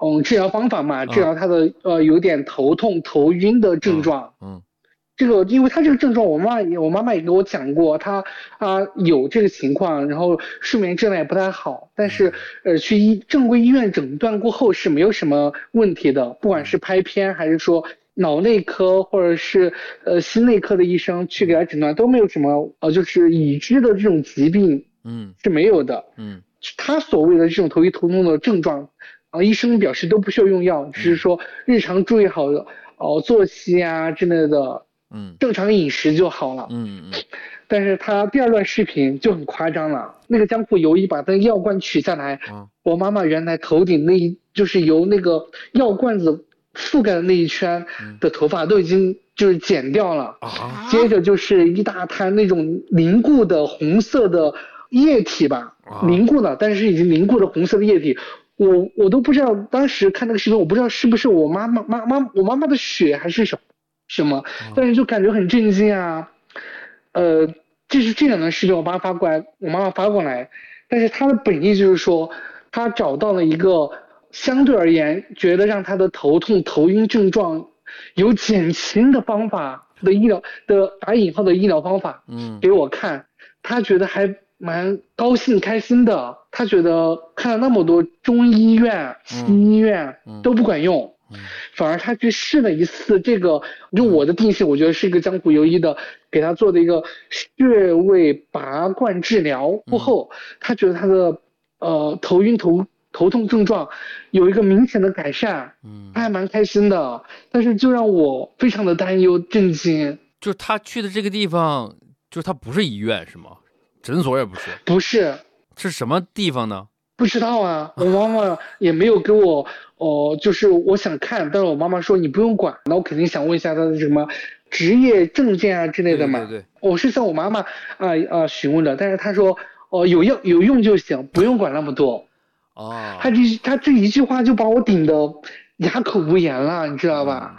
嗯，治疗方法嘛，治疗他的呃有点头痛、头晕的症状。嗯这个，因为他这个症状，我妈也我妈妈也给我讲过，她啊、有这个情况，然后睡眠质量也不太好，但是呃去医正规医院诊断过后是没有什么问题的，不管是拍片还是说脑内科或者是呃心内科的医生去给他诊断都没有什么呃就是已知的这种疾病嗯是没有的。嗯他所谓的这种头晕头痛的症状，啊，医生表示都不需要用药，只是说日常注意好哦作息啊之类的，嗯正常饮食就好了。嗯嗯 但是他第二段视频就很夸张了，那个江湖游医把那个药罐取下来，嗯。我妈妈原来头顶那一就是由那个药罐子覆盖的那一圈的头发都已经就是剪掉了，啊接着就是一大滩那种凝固的红色的液体吧啊，凝固了，但是已经凝固的红色的液体，我我都不知道，当时看那个视频，我不知道是不是我妈妈妈妈我妈妈的血还是什什么，但是就感觉很震惊啊。呃，这是这两段视频我妈发过来，我妈妈发过来，但是她的本意就是说，她找到了一个相对而言觉得让她的头痛、头晕症状有减轻的方法的医疗的打引号的医疗方法嗯给我看，她觉得还蛮高兴开心的。他觉得看了那么多中医院、西医院嗯。都不管用。嗯。反而他去试了一次这个，就我的定性，我觉得是一个江湖游医的给他做的一个穴位拔罐治疗过后，他觉得他的呃头晕头头痛症状有一个明显的改善，嗯。他还蛮开心的，但是就让我非常的担忧震惊，就是他去的这个地方，就是他不是医院是吗？诊所也不是，不是是什么地方呢？不知道啊，我妈妈也没有给我，哦、就是我想看，但是我妈妈说你不用管，那我肯定想问一下她的什么职业证件啊之类的嘛。对对对我是向我妈妈啊啊、询问的，但是她说哦、有用有用就行，不用管那么多。哦，她这她这一句话就把我顶的哑口无言了，你知道吧？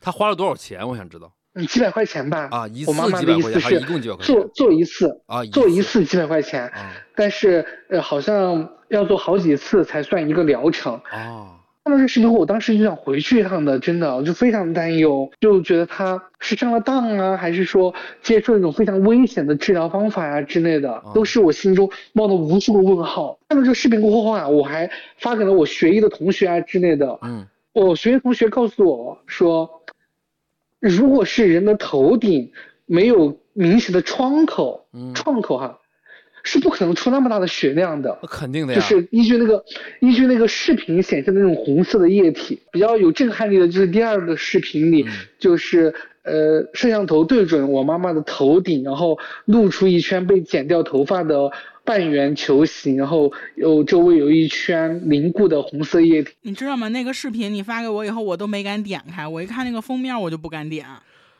他花了多少钱？我想知道嗯，几百块钱吧。啊，一我妈次几百妈的意思是是一共几百块做钱？做一次，啊，做一次几百块钱，啊但是呃好像要做好几次才算一个疗程。啊看到这视频后，我当时就想回去一趟的，真的，我就非常担忧，就觉得他是上了当啊，还是说接受一种非常危险的治疗方法呀、之类的，都是我心中冒了无数个问号。看到这个视频过后啊，我还发给了我学医的同学啊之类的，嗯我学医同学告诉我说，如果是人的头顶没有明显的窗口，嗯，创口哈，是不可能出那么大的血量的。肯定的呀，就是依据那个依据那个视频显示的那种红色的液体，比较有震撼力的就是第二个视频里，嗯。就是呃摄像头对准我妈妈的头顶，然后露出一圈被剪掉头发的半圆球形，然后有周围有一圈凝固的红色液体。你知道吗？那个视频你发给我以后，我都没敢点开。我一看那个封面，我就不敢点，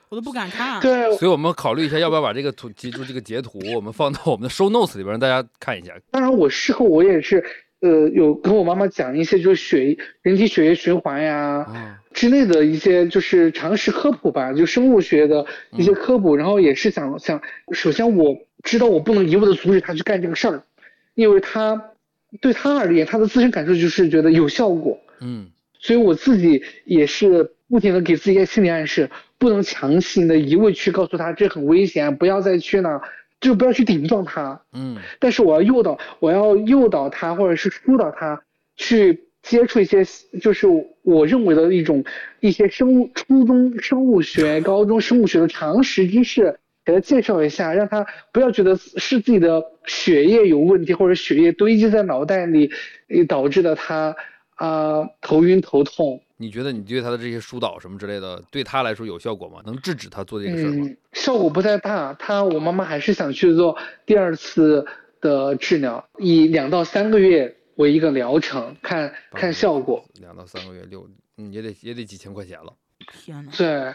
我都不敢看。对，所以我们考虑一下，要不要把这个图记住这个截图，我们放到我们的 show notes 里边，让大家看一下。当然我事后我也是呃有跟我妈妈讲一些就是血人体血液循环呀。啊之类的一些就是常识科普吧，就生物学的一些科普，然后也是想想，首先我知道我不能一味的阻止他去干这个事儿，因为他对他而言，他的自身感受就是觉得有效果，嗯。所以我自己也是不停的给自己一些心理暗示，不能强行的一味去告诉他这很危险，不要再去了，就不要去顶撞他，嗯。但是我要诱导，我要诱导他，或者是疏导他去接触一些，就是我认为的一种一些生物初中生物学、高中生物学的常识知识，给他介绍一下，让他不要觉得是自己的血液有问题，或者血液堆积在脑袋里，呃导致的他啊、头晕头痛。你觉得你对他的这些疏导什么之类的，对他来说有效果吗？能制止他做这个事儿吗？嗯，效果不太大。他我妈妈还是想去做第二次的治疗，以两到三个月为一个疗程，看看效果。两到三个月六，嗯，也得也得几千块钱了。天哪！对，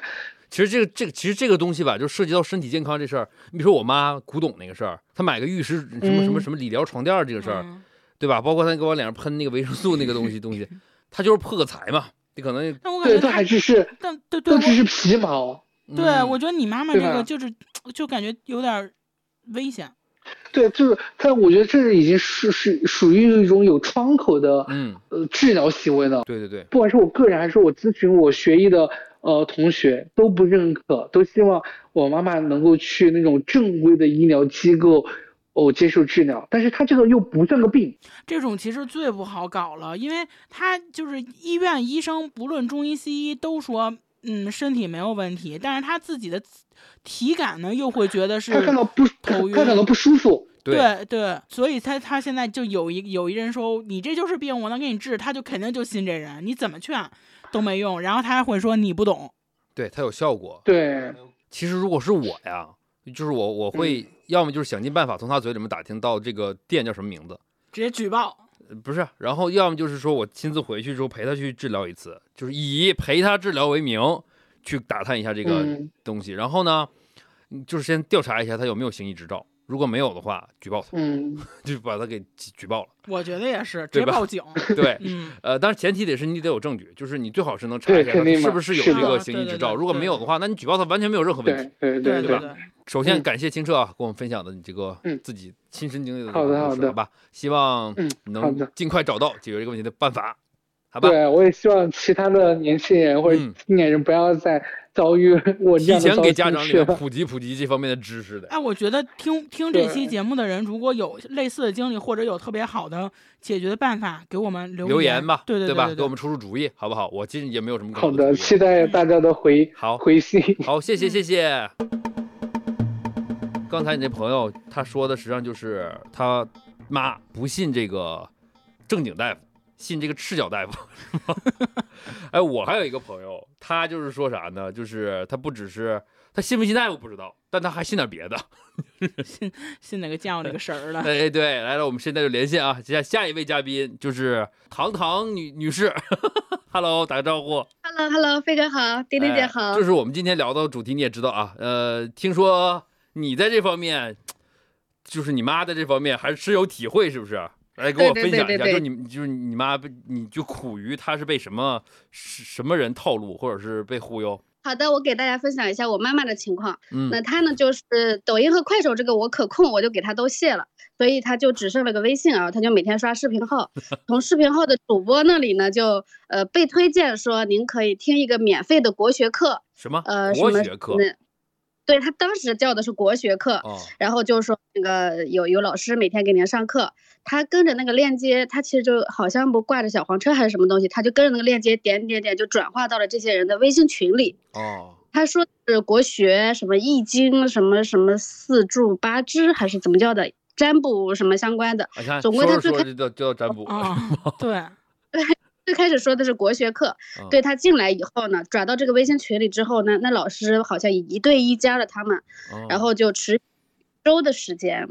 其实这个这个其实这个东西吧，就涉及到身体健康这事儿。你比如说我妈古董那个事儿，她买个玉石什么什么嗯什么理疗床垫儿这个事儿，嗯对吧？包括她给我脸上喷那个维生素那个东西东西，她就是破个财嘛。你可能对，但我感觉他都还只是但对对我都只是皮毛。对嗯我觉得你妈妈这个就是就感觉有点危险。对，就是但，我觉得这已经是是属于一种有窗口的嗯，呃治疗行为了。对对对，不管是我个人还是我咨询我学医的呃同学都不认可，都希望我妈妈能够去那种正规的医疗机构哦接受治疗，但是她这个又不算个病。这种其实最不好搞了，因为他就是医院医生，不论中医西医都说，嗯，身体没有问题，但是他自己的体感呢，又会觉得是她看到不，她头晕她感到不舒服。对对，所以他他现在就有一有一人说你这就是病，我能给你治，他就肯定就信这人，你怎么劝都没用，然后他还会说你不懂，对，他有效果。对，其实如果是我呀，就是我我会要么就是想尽办法从他嘴里面打听到这个店叫什么名字，直接举报。呃不是，然后要么就是说我亲自回去之后陪他去治疗一次，就是以陪他治疗为名去打探一下这个嗯。东西，然后呢，嗯就是先调查一下他有没有行医执照，如果没有的话，举报他，嗯，就把他给举举报了。我觉得也是，直接报警。对，嗯，呃，当然前提得是你得有证据，就是你最好是能查一下是不是有这个行医执照，如果没有的话，那你举报他完全没有任何问题对。对对对吧，首先嗯感谢清澈啊，跟我们分享的你这个嗯自己亲身经历的好的这个故好的事好吧？希望能尽快找到解决这个问题的办法，好吧？对，我也希望其他的年轻人或者嗯青年人不要再遭遇我这提前给家。长里面普及普及这方面的知识的。哎，我觉得听听这期节目的人，如果有类似的经历，或者有特别好的解决的办法，给我们留留言言吧，对对吧？对给我们出出主意，好不好？我今也没有什么更好的，期待大家的回好回信。好，谢谢嗯谢谢。刚才你那朋友他说的实际上就是他妈不信这个正经大夫，信这个赤脚大夫。是吗哎，我还有一个朋友，他就是说啥呢？就是他不只是他信不信大夫不知道，但他还信点别的。信信哪个见过那个神儿了？哎，对，来了，我们现在就连线啊，接下下一位嘉宾就是糖糖女女士，Hello，打个招呼。Hello Hello，飞哥好，丁丁姐哎好。就是我们今天聊的主题，你也知道啊。呃，听说你在这方面，就是你妈在这方面还是深有体会，是不是？来给我分享一下，就是你就是你妈被你就苦于她是被什么什么人套路，或者是被忽悠？好的，我给大家分享一下我妈妈的情况。嗯那她呢，就是抖音和快手这个我可控，我就给她都卸了，所以她就只剩了个微信啊，她就每天刷视频号，从视频号的主播那里呢，就呃被推荐说您可以听一个免费的国学课，什么呃，国学课？对他当时叫的是国学课，哦，然后就说那个有有老师每天给您上课，他跟着那个链接，他其实就好像不挂着小黄车还是什么东西，他就跟着那个链接点点点就转化到了这些人的微信群里。哦，他说是国学什么易经什么什么四柱八支还是怎么叫的占卜什么相关的，总归他最开始就叫叫占卜，啊，对，最开始说的是国学课，嗯对他进来以后呢，转到这个微信群里之后呢，那老师好像一对一加了他们，哦然后就持周的时间，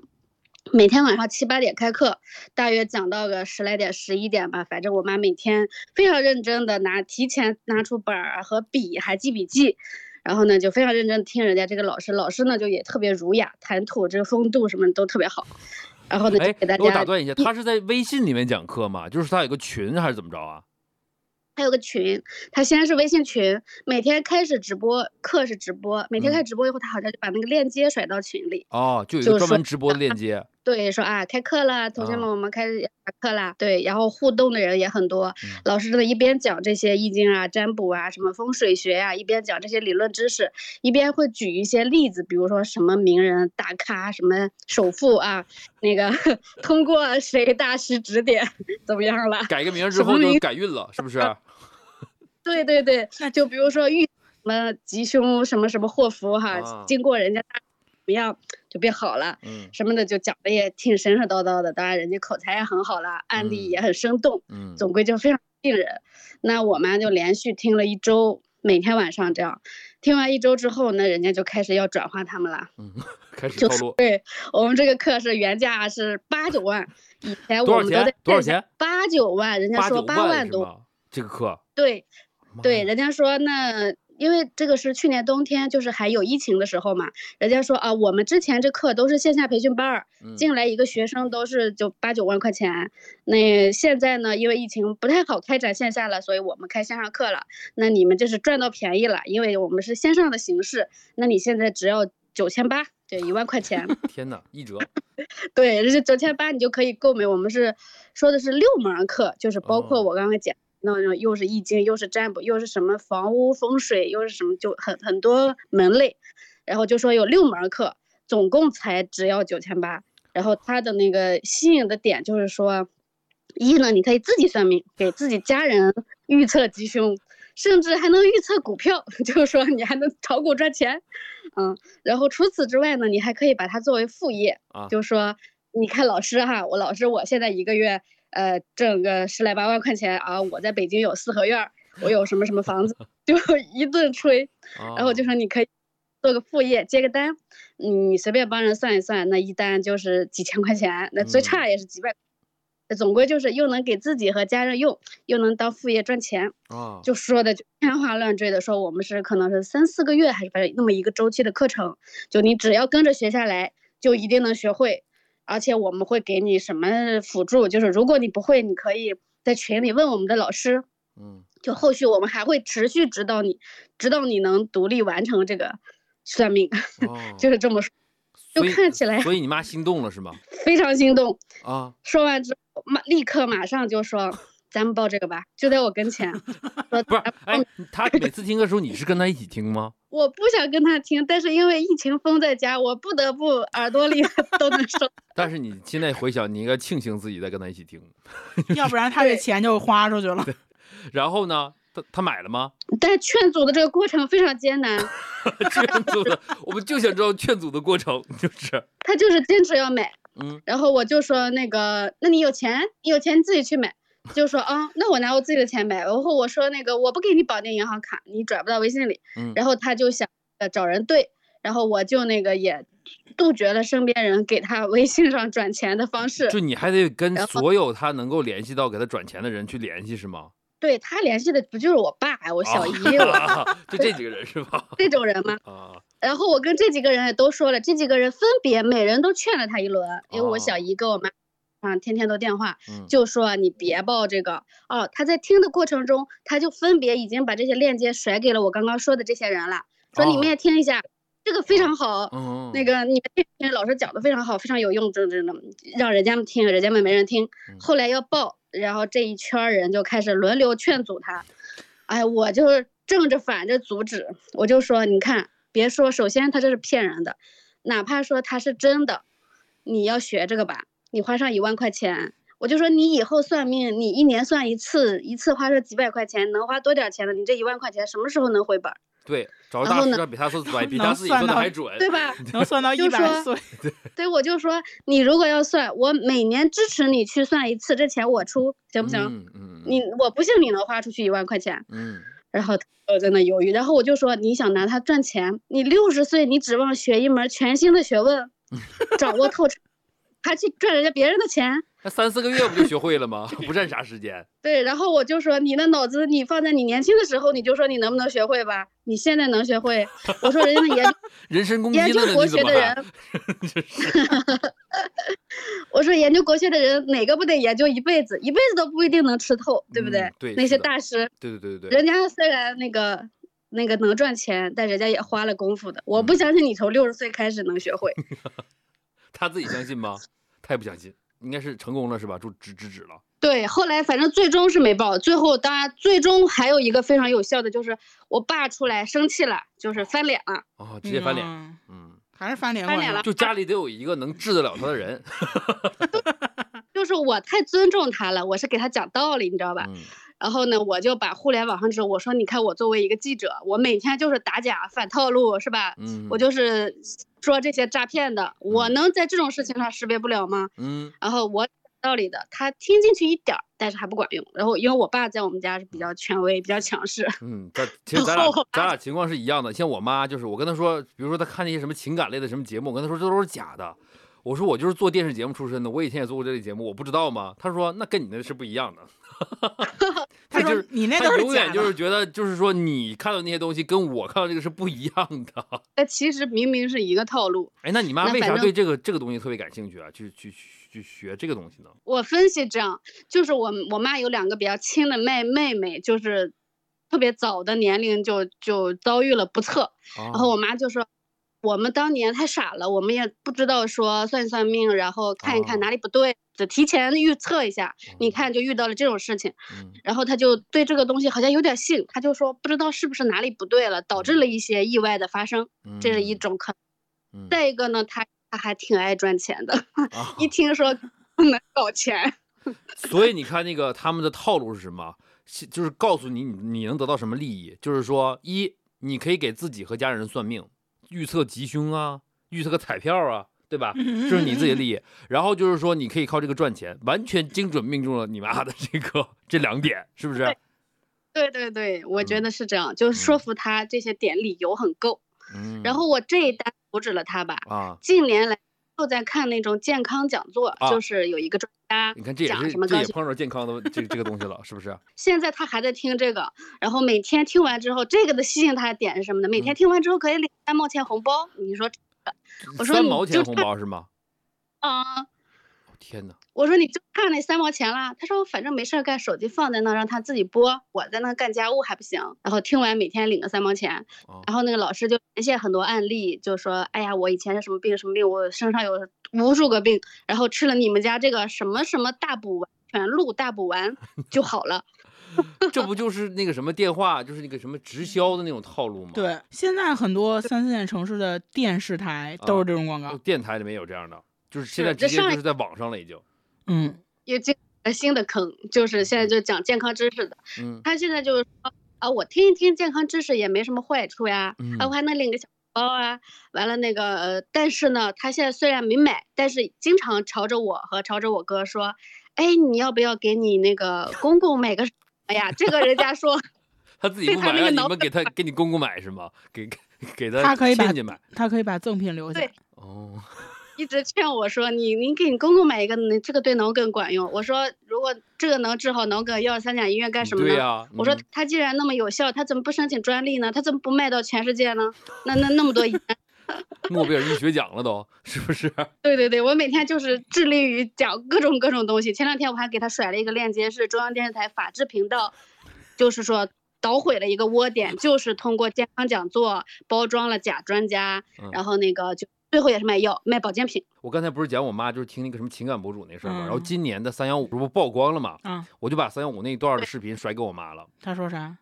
每天晚上七八点开课，大约讲到个十来点、十一点吧。反正我妈每天非常认真的拿提前拿出本儿和笔，还记笔记。然后呢，就非常认真听人家这个老师，老师呢就也特别儒雅，谈吐这个风度什么都特别好。然后呢，就哎，给大家我打断一下，他是在微信里面讲课吗？就是他有个群还是怎么着啊？他有个群，他先是微信群，每天开始直播，课是直播，每天嗯开始直播以后，他好像就把那个链接甩到群里。哦，就有专门直播的链 接。对，说啊，开课了，同学啊们，我们开始下课啦。对，然后互动的人也很多，嗯老师呢一边讲这些易经啊、占卜啊、什么风水学呀、一边讲这些理论知识，一边会举一些例子，比如说什么名人大咖、什么首富啊，那个 通过谁大师指点怎么样了？改个名儿之后就改运了，是不是？对对对，那就比如说遇什么吉凶什么什么祸福哈，啊经过人家大怎么样就变好了。嗯什么的就讲的也挺神神叨叨的，当然人家口才也很好啦，案例嗯也很生动，嗯，总归就非常吸引人。那我妈就连续听了一周，每天晚上这样，听完一周之后呢，人家就开始要转化他们了。嗯，开始就套路。对我们这个课是原价是八九万，以前我们都在多少钱？八九万，人家说八万多，这个课，对。对，人家说那因为这个是去年冬天，就是还有疫情的时候嘛，人家说啊，我们之前这课都是线下培训班儿，嗯进来一个学生都是就八九万块钱。那现在呢，因为疫情不太好开展线下了，所以我们开线上课了。那你们这是赚到便宜了，因为我们是线上的形式，那你现在只要九千八，对，一万块钱。天哪，一折，对，这是九千八，你就可以购买。我们是说的是六门课，就是包括哦我刚刚讲那种，又是易经，又是占卜，又是什么房屋风水，又是什么，就很很多门类。然后就说有六门课，总共才只要九千八。然后他的那个吸引的点就是说，一呢，你可以自己算命，给自己家人预测吉凶，甚至还能预测股票，就是说你还能炒股赚钱。嗯，然后除此之外呢，你还可以把它作为副业，啊就说你看老师哈，我老师我现在一个月呃挣个十来八万块钱啊，我在北京有四合院儿，我有什么什么房子，就一顿吹，然后就哦说你可以做个副业接个单，你随便帮人算一算，那一单就是几千块钱，那最嗯差也是几百。那总归就是又能给自己和家人用，又能当副业赚钱，啊，就说的就天花乱坠的说，我们是可能是三四个月还是反正那么一个周期的课程，就你只要跟着学下来，就一定能学会，而且我们会给你什么辅助，就是如果你不会，你可以在群里问我们的老师，嗯就后续我们还会持续指导你，直到你能独立完成这个算命，哦，就是这么说，就看起来所以你妈心动了是吗？非常心动。啊，说完之后，马立刻马上就说。咱们报这个吧，就在我跟前。说不是，哎，他每次听的时候，你是跟他一起听吗？我不想跟他听，但是因为疫情封在家，我不得不耳朵里 都能收。但是你现在回想，你应该庆幸自己在跟他一起听。要不然他这对钱就花出去了。然后呢，他他买了吗？但劝阻的这个过程非常艰难，劝阻的，我们就想知道劝阻的过程，就是，他就是坚持要买。嗯然后我就说那个，那你有钱，你有钱你自己去买。就说啊，那我拿我自己的钱买。然后我说那个，我不给你绑定银行卡，你转不到微信里。嗯，然后他就想呃找人对，然后我就那个也杜绝了身边人给他微信上转钱的方式。就你还得跟所有他能够联系到给他转钱的人去联系是吗？对他联系的不就是我爸、我小姨、就这几个人是吧？这种人吗？啊，然后我跟这几个人也都说了，这几个人分别每人都劝了他一轮，因为我小哦姨跟我妈啊天天都电话，嗯，就说你别报这个哦。他在听的过程中，他就分别已经把这些链接甩给了我刚刚说的这些人了，说你们也听一下，这个非常好。嗯，那个你们听听老师讲的非常好，非常有用，真真的让人家们听，人家们没人听。嗯后来要报，然后这一圈人就开始轮流劝阻他。哎，我就是正着反着阻止，我就说，你看，别说，首先他这是骗人的，哪怕说他是真的，你要学这个吧，你花上一万块钱。我就说你以后算命，你一年算一次，一次花上几百块钱，能花多点钱呢？你这一万块钱什么时候能回本儿？对，找个然后呢大师啊，比他说准，比能他自己说的还准，对吧？能算到就一百说岁，对，我就说你如果要算，我每年支持你去算一次，这钱我出，行不行？嗯嗯，你我不信你能花出去一万块钱。嗯然后他就在那犹豫，然后我就说你想拿它赚钱，你六十岁你指望学一门全新的学问，掌握透彻，还去赚人家别人的钱？那三四个月不就学会了吗？不占啥时间。对，然后我就说你那脑子，你放在你年轻的时候，你就说你能不能学会吧？你现在能学会？我说人家研究人身攻击研究，国学的人？我说研究国学的人哪个不得研究一辈子，一辈子都不一定能吃透，对不对？嗯对那些大师，对对对对对，人家虽然那个那个能赚钱，但人家也花了功夫的。我嗯不相信你从六十岁开始能学会。他自己相信吗？他也不相信，应该是成功了是吧？就止止止了。对，后来反正最终是没报，最后当然最终还有一个非常有效的，就是我爸出来生气了，就是翻脸了。哦，直接翻脸。嗯嗯，还是翻脸翻脸了就家里得有一个能治得了他的人。就是我太尊重他了，我是给他讲道理，你知道吧？嗯然后呢，我就把互联网上之后，我说你看我作为一个记者，我每天就是打假反套路，是吧？嗯，我就是说这些诈骗的，我能在这种事情上识别不了吗？嗯然后我道理的，他听进去一点儿，但是还不管用。然后因为我爸在我们家是比较权威、比较强势，嗯，咱 其实咱俩咱俩情况是一样的。像我妈就是，我跟她说，比如说她看那些什么情感类的什么节目，我跟她说这都是假的。我说我就是做电视节目出身的，我以前也做过这类节目，我不知道吗？她说那跟你那是不一样的。他说就是你那都是他永远。就是觉得，就是说你看到那些东西跟我看到这个是不一样的。那其实明明是一个套路。哎，那你妈为啥对这个这个东西特别感兴趣啊？去去去去学这个东西呢？我分析这样，就是我我妈有两个比较亲的妹妹妹，就是特别早的年龄就就遭遇了不测，然然后我妈就说。我们当年太傻了，我们也不知道说算一算命，然后看一看哦哪里不对，就提前预测一下。你看就遇到了这种事情，嗯然后他就对这个东西好像有点信，他就说不知道是不是哪里不对了，导致了一些意外的发生，嗯，这是一种可能。嗯。再一个呢，他他还挺爱赚钱的，啊一听说能搞钱，所以你看那个他们的套路是什么？是就是告诉你你你能得到什么利益，就是说一你可以给自己和家人算命，预测吉凶啊，预测个彩票啊，对吧？这是你自己的利益。然后就是说你可以靠这个赚钱，完全精准命中了你妈的这个这两点，是不是？对对对，我觉嗯得是这样，就是说嗯服他这些点理由很够。嗯。然后我这一单阻止了他吧，啊，近年来又在看那种健康讲座，啊就是有一个专家你看这也讲是这什么高血也碰上健康的这这个东西了，是不是？现在他还在听这个，然后每天听完之后，这个的吸引他的点是什么呢？每天嗯听完之后可以领三毛钱红包。你说我说三毛钱红包是吗？啊、哦天哪！我说你就差那三毛钱啦。他说反正没事儿干，手机放在那让他自己播，我在那干家务还不行。然后听完每天领个三毛钱，哦然后那个老师就连线很多案例，就说哎呀我以前是什么病什么病，我身上有无数个病，然后吃了你们家这个什么什么大补丸全鹿大补丸就好了。这不就是那个什么电话，就是那个什么直销的那种套路吗？，对，现在很多三四线城市的电视台都是这种广告。电台里面有这样的，就是现在直接就是在网上了已经。嗯，也进了新的坑，就是现在就讲健康知识的。嗯他现在就是说啊，我听一听健康知识也没什么坏处呀，嗯啊，我还能领个小包啊。完了那个，呃，但是呢，他现在虽然没买，但是经常朝着我和朝着我哥说，哎，你要不要给你那个公公买个什么呀？这个人家说，他自己对不买，让你他那个脑们给他给你公公买是吗？给给他他可以把亲戚买。他可以把赠品留下对。哦，一直劝我说，你您给你公公买一个，你这个对脑梗管用。我说，如果这个能治好脑梗，要三甲医院干什么呢？对呀、我说嗯他既然那么有效，他怎么不申请专利呢？他怎么不卖到全世界呢？那那那么多医院，诺贝尔医学奖了都，是不是？对对对，我每天就是致力于讲各种各种东西。前两天我还给他甩了一个链接，是中央电视台法制频道，就是说捣毁了一个窝点，就是通过健康讲座包装了假专家，嗯然后那个就最后也是卖药卖保健品。我刚才不是讲我妈就是听那个什么情感博主那事儿吗？然后嗯今年的三幺五这不曝光了吗？啊，我就把三幺五那一段的视频甩给我妈了。她说啥？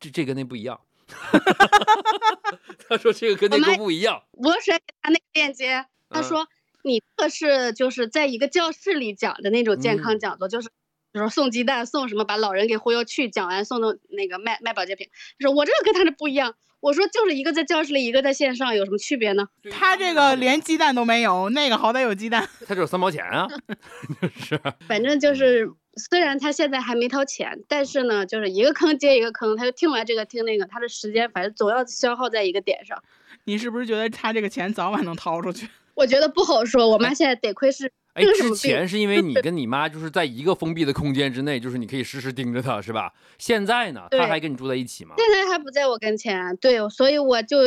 这这跟那不一样。他说这个跟那个不一样。我甩给他那个链接，他嗯说你这个是就是在一个教室里讲的那种健嗯康讲座，就是。比如说送鸡蛋，送什么把老人给忽悠去，讲完送到那个卖卖保健品。他说我这个跟他这不一样。我说就是一个在教室里，一个在线上，有什么区别呢？他这个连鸡蛋都没有，那个好歹有鸡蛋。他只有三毛钱啊，是 反正就是，虽然他现在还没掏钱，但是呢，就是一个坑接一个坑，他就听完这个听那个，他的时间反正总要消耗在一个点上。你是不是觉得他这个钱早晚能掏出去？我觉得不好说，我妈现在得亏是哎，之这个什么病前是因为你跟你妈就是在一个封闭的空间之内，就是你可以时时盯着她，是吧？现在呢，她还跟你住在一起吗？现在还不在我跟前，对，所以我就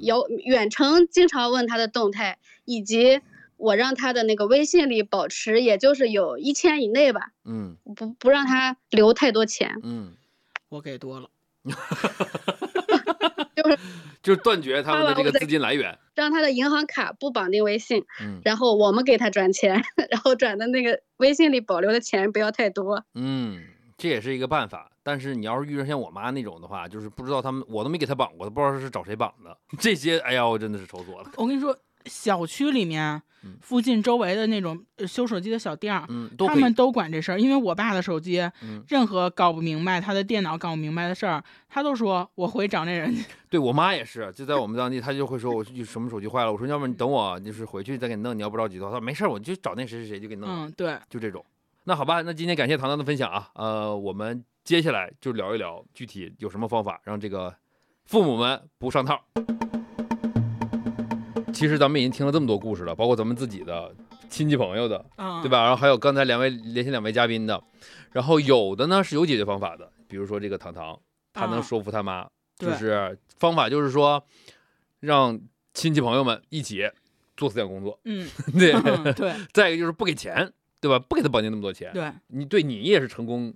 有远程经常问她的动态，以及我让她的那个微信里保持，也就是有一千以内吧，嗯不不让她留太多钱，嗯，我给多了。就是就是断绝他们的这个资金来源。让他的银行卡不绑定微信，嗯然后我们给他转钱，然后转的那个微信里保留的钱不要太多。嗯，这也是一个办法。但是你要是遇上像我妈那种的话，就是不知道他们，我都没给他绑过，都不知道是找谁绑的。这些，哎呀，我真的是愁死我了。我跟你说，小区里面嗯附近周围的那种呃修手机的小店儿，他们。都管这事儿。因为我爸的手机，嗯，任何搞不明白，他的电脑搞不明白的事儿，他都说我回找那人去。对我妈也是，就在 我们当地，她就会说我什么手机坏了，我说要不然你等我，就是回去再给你弄，你要不着急的话，她说没事儿，我就找那谁谁谁就给你弄。嗯，对，就这种。那好吧，那今天感谢糖糖的分享啊，呃，我们接下来就聊一聊具体有什么方法让这个父母们不上套。其实咱们已经听了这么多故事了，包括咱们自己的亲戚朋友的，嗯，对？吧？然后还有刚才两位连线两位嘉宾的，然后有的呢是有解决方法的，比如说这个糖糖，他能啊说服他妈，就是方法就是说，让亲戚朋友们一起做思想工作，嗯，对。对再一个就是不给钱，对吧？不给他绑定那么多钱，对，你对你也是成功，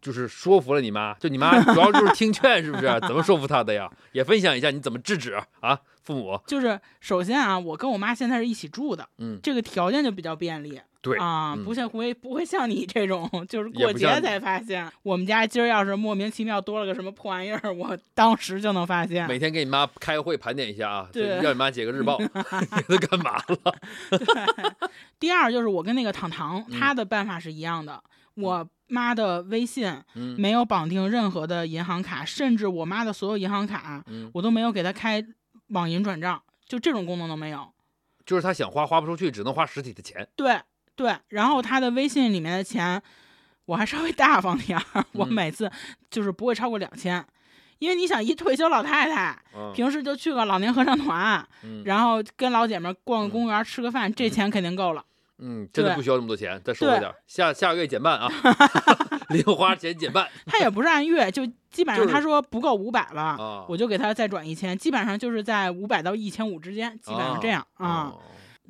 就是说服了你妈，就你妈主要就是听劝，是不是？怎么说服她的呀？也分享一下你怎么制止啊，父母，就是首先啊，我跟我妈现在是一起住的，嗯，这个条件就比较便利。对啊，嗯不像会不会像你这种，就是过节才发现。我们家今儿要是莫名其妙多了个什么破玩意儿，我当时就能发现。每天给你妈开会盘点一下啊，对让你妈写个日报，你都干嘛了？第二就是我跟那个糖糖，嗯他的办法是一样的。我妈的微信嗯没有绑定任何的银行卡，甚至我妈的所有银行卡嗯，我都没有给她开网银转账，就这种功能都没有。就是他想花花不出去，只能花实体的钱。对对，然后他的微信里面的钱，我还稍微大方点儿，我嗯每次就是不会超过两千，因为你想一退休老太太，嗯平时就去个老年合唱团，嗯然后跟老姐们儿逛个嗯公园吃个饭，这钱肯定够了。嗯，真的不需要那么多钱，再收回对点，下下个月减半啊，零花钱减半他也不是按月，就基本上他说不够五百了，啊。我就给他再转一千，基本上就是在五百到一千五之间，基本上这样啊。哦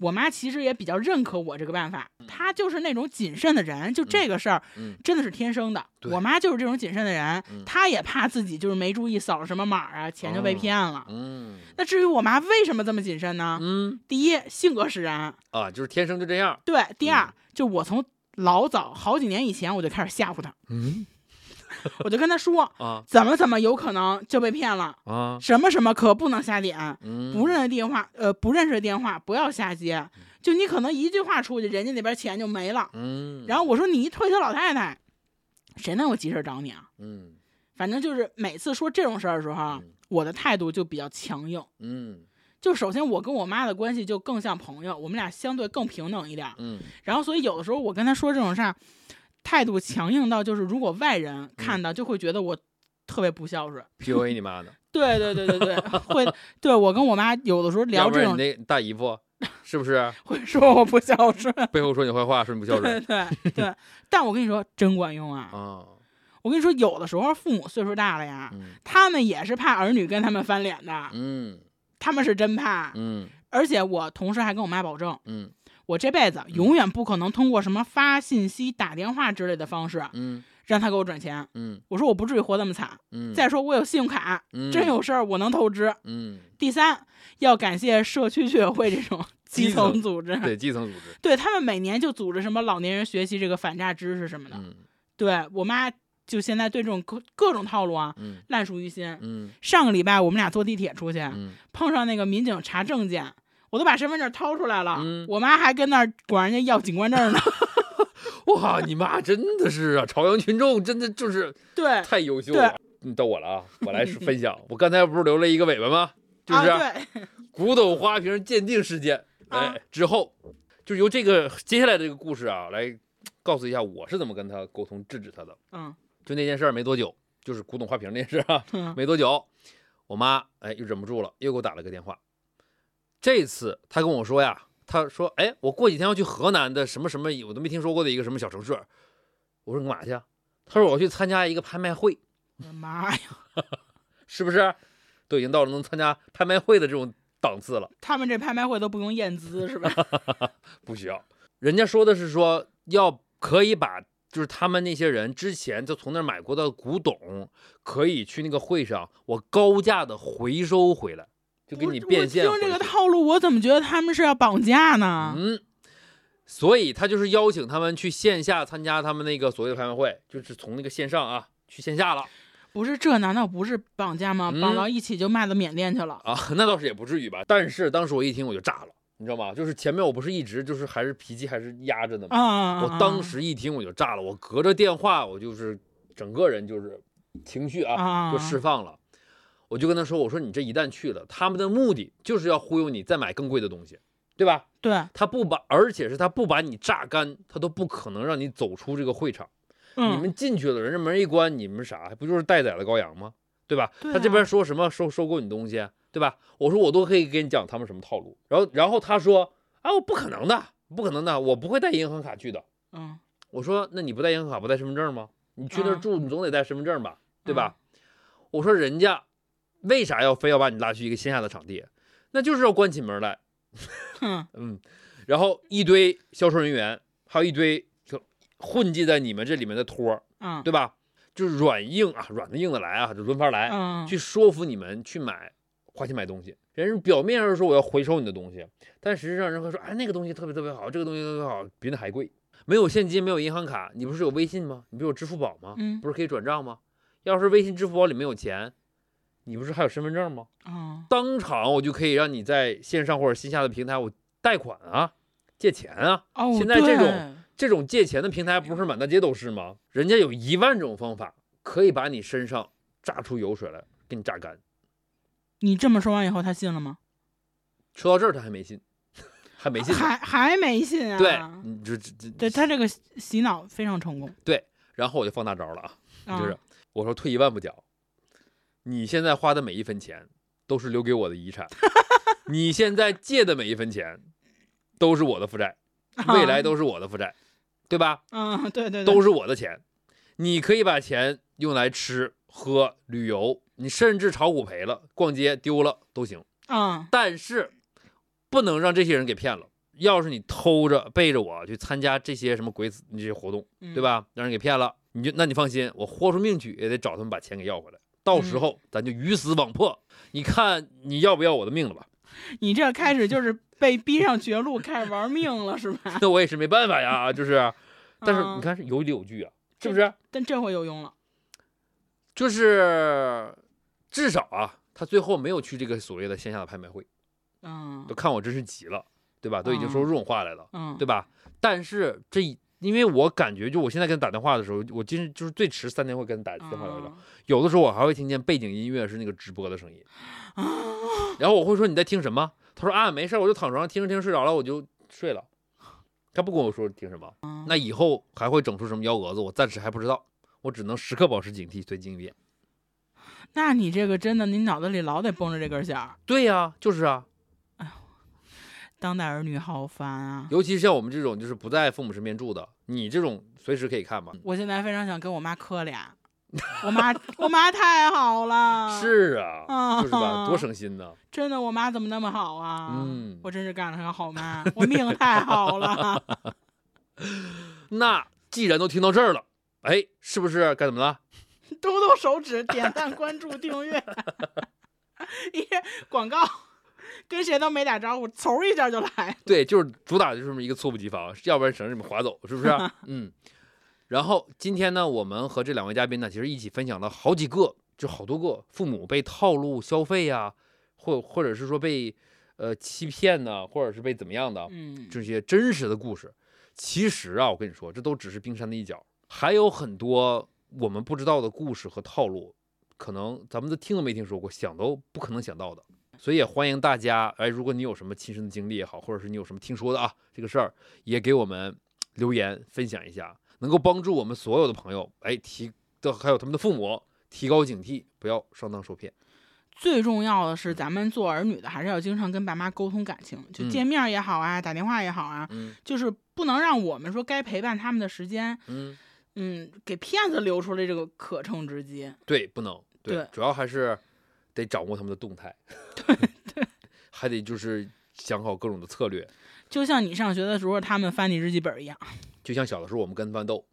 我妈其实也比较认可我这个办法，她就是那种谨慎的人，就这个事儿嗯真的是天生的。我妈就是这种谨慎的人嗯，她也怕自己就是没注意扫了什么码啊，钱就被哦骗了。嗯那至于我妈为什么这么谨慎呢？嗯第一，性格使然；啊，就是天生就这样。对，第二嗯，就我从老早好几年以前我就开始吓唬她，嗯我就跟他说，啊怎么怎么有可能就被骗了，啊，什么什么可不能瞎点，嗯，不认识电话，呃，不认识的电话不要瞎接，就你可能一句话出去，人家那边钱就没了。嗯，然后我说你一退休老太太，谁能有急事找你啊？嗯反正就是每次说这种事儿的时候我的态度就比较强硬。嗯就首先我跟我妈的关系就更像朋友，我们俩相对更平等一点儿。嗯然后所以有的时候我跟她说这种事儿，态度强硬到就是如果外人看到就会觉得我特别不孝顺。，PUA 你妈的？对对对对对，会对我跟我妈有的时候聊这种你那大姨夫 是不是会说我不孝顺。背后说你坏话，说你不孝对顺对对，但我跟你说真管用啊！啊？我跟你说，有的时候父母岁数大了呀，嗯他们也是怕儿女跟他们翻脸的，嗯他们是真怕。嗯而且我同时还跟我妈保证，嗯我这辈子永远不可能通过什么发信息、打电话之类的方式嗯让他给我转钱。嗯我说我不至于活那么惨。嗯，再说我有信用卡，嗯真有事儿我能透支。嗯，第三，要感谢社区居委会这种 基基层层组织，对基层组织，对他们每年就组织什么老年人学习这个反诈知识什么的。嗯对我妈就现在对这种各各种套路啊嗯烂熟于心。嗯上个礼拜我们俩坐地铁出去，嗯碰上那个民警查证件，我都把身份证掏出来了，嗯我妈还跟那儿管人家要警官证呢。哇，你妈真的是啊，朝阳群众真的就是 对，太优秀了。你逗我了啊，我来分享。我刚才不是留了一个尾巴吗？就是 古董花瓶鉴定事件。啊哎，之后就由这个接下来这个故事啊，来告诉一下我是怎么跟他沟通制止他的。嗯就那件事儿没多久，就是古董花瓶那件事啊，嗯没多久，我妈哎又忍不住了，又给我打了个电话。这次他跟我说呀，他说哎，我过几天要去河南的什么什么，我都没听说过的一个什么小城市。我说你干嘛去啊？她说我要去参加一个拍卖会，我的妈呀，是不是？都已经到了能参加拍卖会的这种档次了，他们这拍卖会都不用验资是吧？不需要。人家说的是说要可以把。就是他们那些人之前就从那儿买过的古董，可以去那个会上，我高价的回收回来，就给你变现我听这个套路，我怎么觉得他们是要绑架呢？嗯，所以他就是邀请他们去线下参加他们那个所谓的拍卖会，就是从那个线上啊去线下了不是，这难道不是绑架吗？绑嗯到一起就卖到缅甸去了。啊，那倒是也不至于吧。但是当时我一听我就炸了，你知道吗？就是前面我不是一直就是还是脾气还是压着呢吗？啊！我当时一听我就炸了，我隔着电话我就是整个人就是情绪啊啊就释放了。我就跟他说：“我说你这一旦去了，他们的目的就是要忽悠你再买更贵的东西，对吧？对，他不把，而且是他不把你榨干，他都不可能让你走出这个会场。嗯，你们进去了，人家门一关，你们啥？不就是待宰的羔羊吗？对吧？对他这边啊说什么收收购你东西，对吧？我说我都可以给你讲他们什么套路。然后然后他说啊，我不可能的，不可能的，我不会带银行卡去的。嗯我说那你不带银行卡，不带身份证吗？你去那儿嗯住，你总得带身份证吧，对吧？我说人家为啥要非要把你拉去一个线下的场地？那就是要关起门来，嗯，然后一堆销售人员，还有一堆就混迹在你们这里面的托儿，嗯，对吧？就是软硬啊，软的硬的来啊，就轮番来，嗯，去说服你们去买，花钱买东西。人家表面上说我要回收你的东西，但实际上人会说，哎，那个东西特别特别好，这个东西特别好，比那还贵。没有现金，没有银行卡，你不是有微信吗？你不是有支付宝吗？嗯不是可以转账吗？要是微信、支付宝里没有钱，你不是还有身份证吗？嗯，当场我就可以让你在线上或者线下的平台，我贷款啊，借钱啊。哦，现在这种这种借钱的平台不是满大街都是吗？人家有一万种方法，可以把你身上榨出油水来，给你榨干。你这么说完以后，他信了吗？说到这儿，他还没信，还没信。还还没信啊？对，你这这这对他这个洗洗脑非常成功，对，然后我就放大招了啊，啊就是我说退一万步讲，你现在花的每一分钱都是留给我的遗产，你现在借的每一分钱都是我的负债，未来都是我的负债，对吧？嗯，对对对，都是我的钱，你可以把钱用来吃喝旅游，你甚至炒股赔了、逛街丢了都行，嗯但是不能让这些人给骗了。要是你偷着背着我去参加这些什么鬼子这些活动，嗯对？吧？让人给骗了，你就那你放心，我豁出命去也得找他们把钱给要回来。到嗯时候咱就鱼死网破，你看你要不要我的命了吧？你这开始就是被逼上绝路，开始玩命了是吧？那我也是没办法呀，就是。但是嗯你看是有理有据啊，是不是？但这回有用了，就是至少啊，他最后没有去这个所谓的线下的拍卖会，嗯都看我真是急了，对吧？都已经说出这种话来了，嗯，对吧？但是这一因为我感觉，就我现在跟他打电话的时候，我今就是最迟三天会跟他打电话聊聊，嗯有的时候我还会听见背景音乐是那个直播的声音，啊，然后我会说你在听什么？他说啊没事儿，我就躺床上听着听着睡着了，我就睡了。他不跟我说听什么，嗯那以后还会整出什么幺蛾子，我暂时还不知道，我只能时刻保持警惕，随机应变。那你这个真的，你脑子里老得绷着这根弦儿。对呀、就是啊，当代儿女好烦啊！尤其像我们这种就是不在父母身边住的，你这种随时可以看嘛。我现在非常想跟我妈磕俩，我妈我妈太好了，是啊，啊就是吧，多 省心呢。真的，我妈怎么那么好啊？嗯我真是干了个好妈，我命太好了。那既然都听到这儿了，哎，是不是该怎么了？动动手指，点赞、关注、订阅。一广告，跟谁都没打招呼，嗖一下就来。对，就是主打就是这么一个猝不及防，要不然省着你们划走，是不是？嗯。然后今天呢，我们和这两位嘉宾呢，其实一起分享了好几个，就好多个父母被套路消费呀、或或者是说被呃欺骗呢，或者是被怎么样的，嗯，这些真实的故事。其实啊，我跟你说，这都只是冰山的一角，还有很多我们不知道的故事和套路，可能咱们都听都没听说过，想都不可能想到的。所以也欢迎大家，哎，如果你有什么亲身的经历也好，或者是你有什么听说的啊，这个事儿也给我们留言分享一下，能够帮助我们所有的朋友，哎，提的还有他们的父母提高警惕，不要上当受骗。最重要的是，咱们做儿女的还是要经常跟爸妈沟通感情，就嗯见面也好啊，打电话也好啊，嗯就是不能让我们说该陪伴他们的时间，嗯，嗯，给骗子留出来这个可乘之机。对，不能对，对主要还是得掌握他们的动态，对对，还得就是想好各种的策略，就像你上学的时候，他们翻你日记本一样。就像小的时候我们跟他们斗，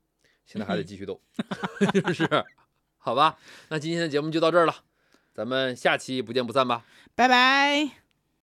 现在还得嗯继续斗，是不是？好吧，那今天的节目就到这儿了，咱们下期不见不散吧。拜拜。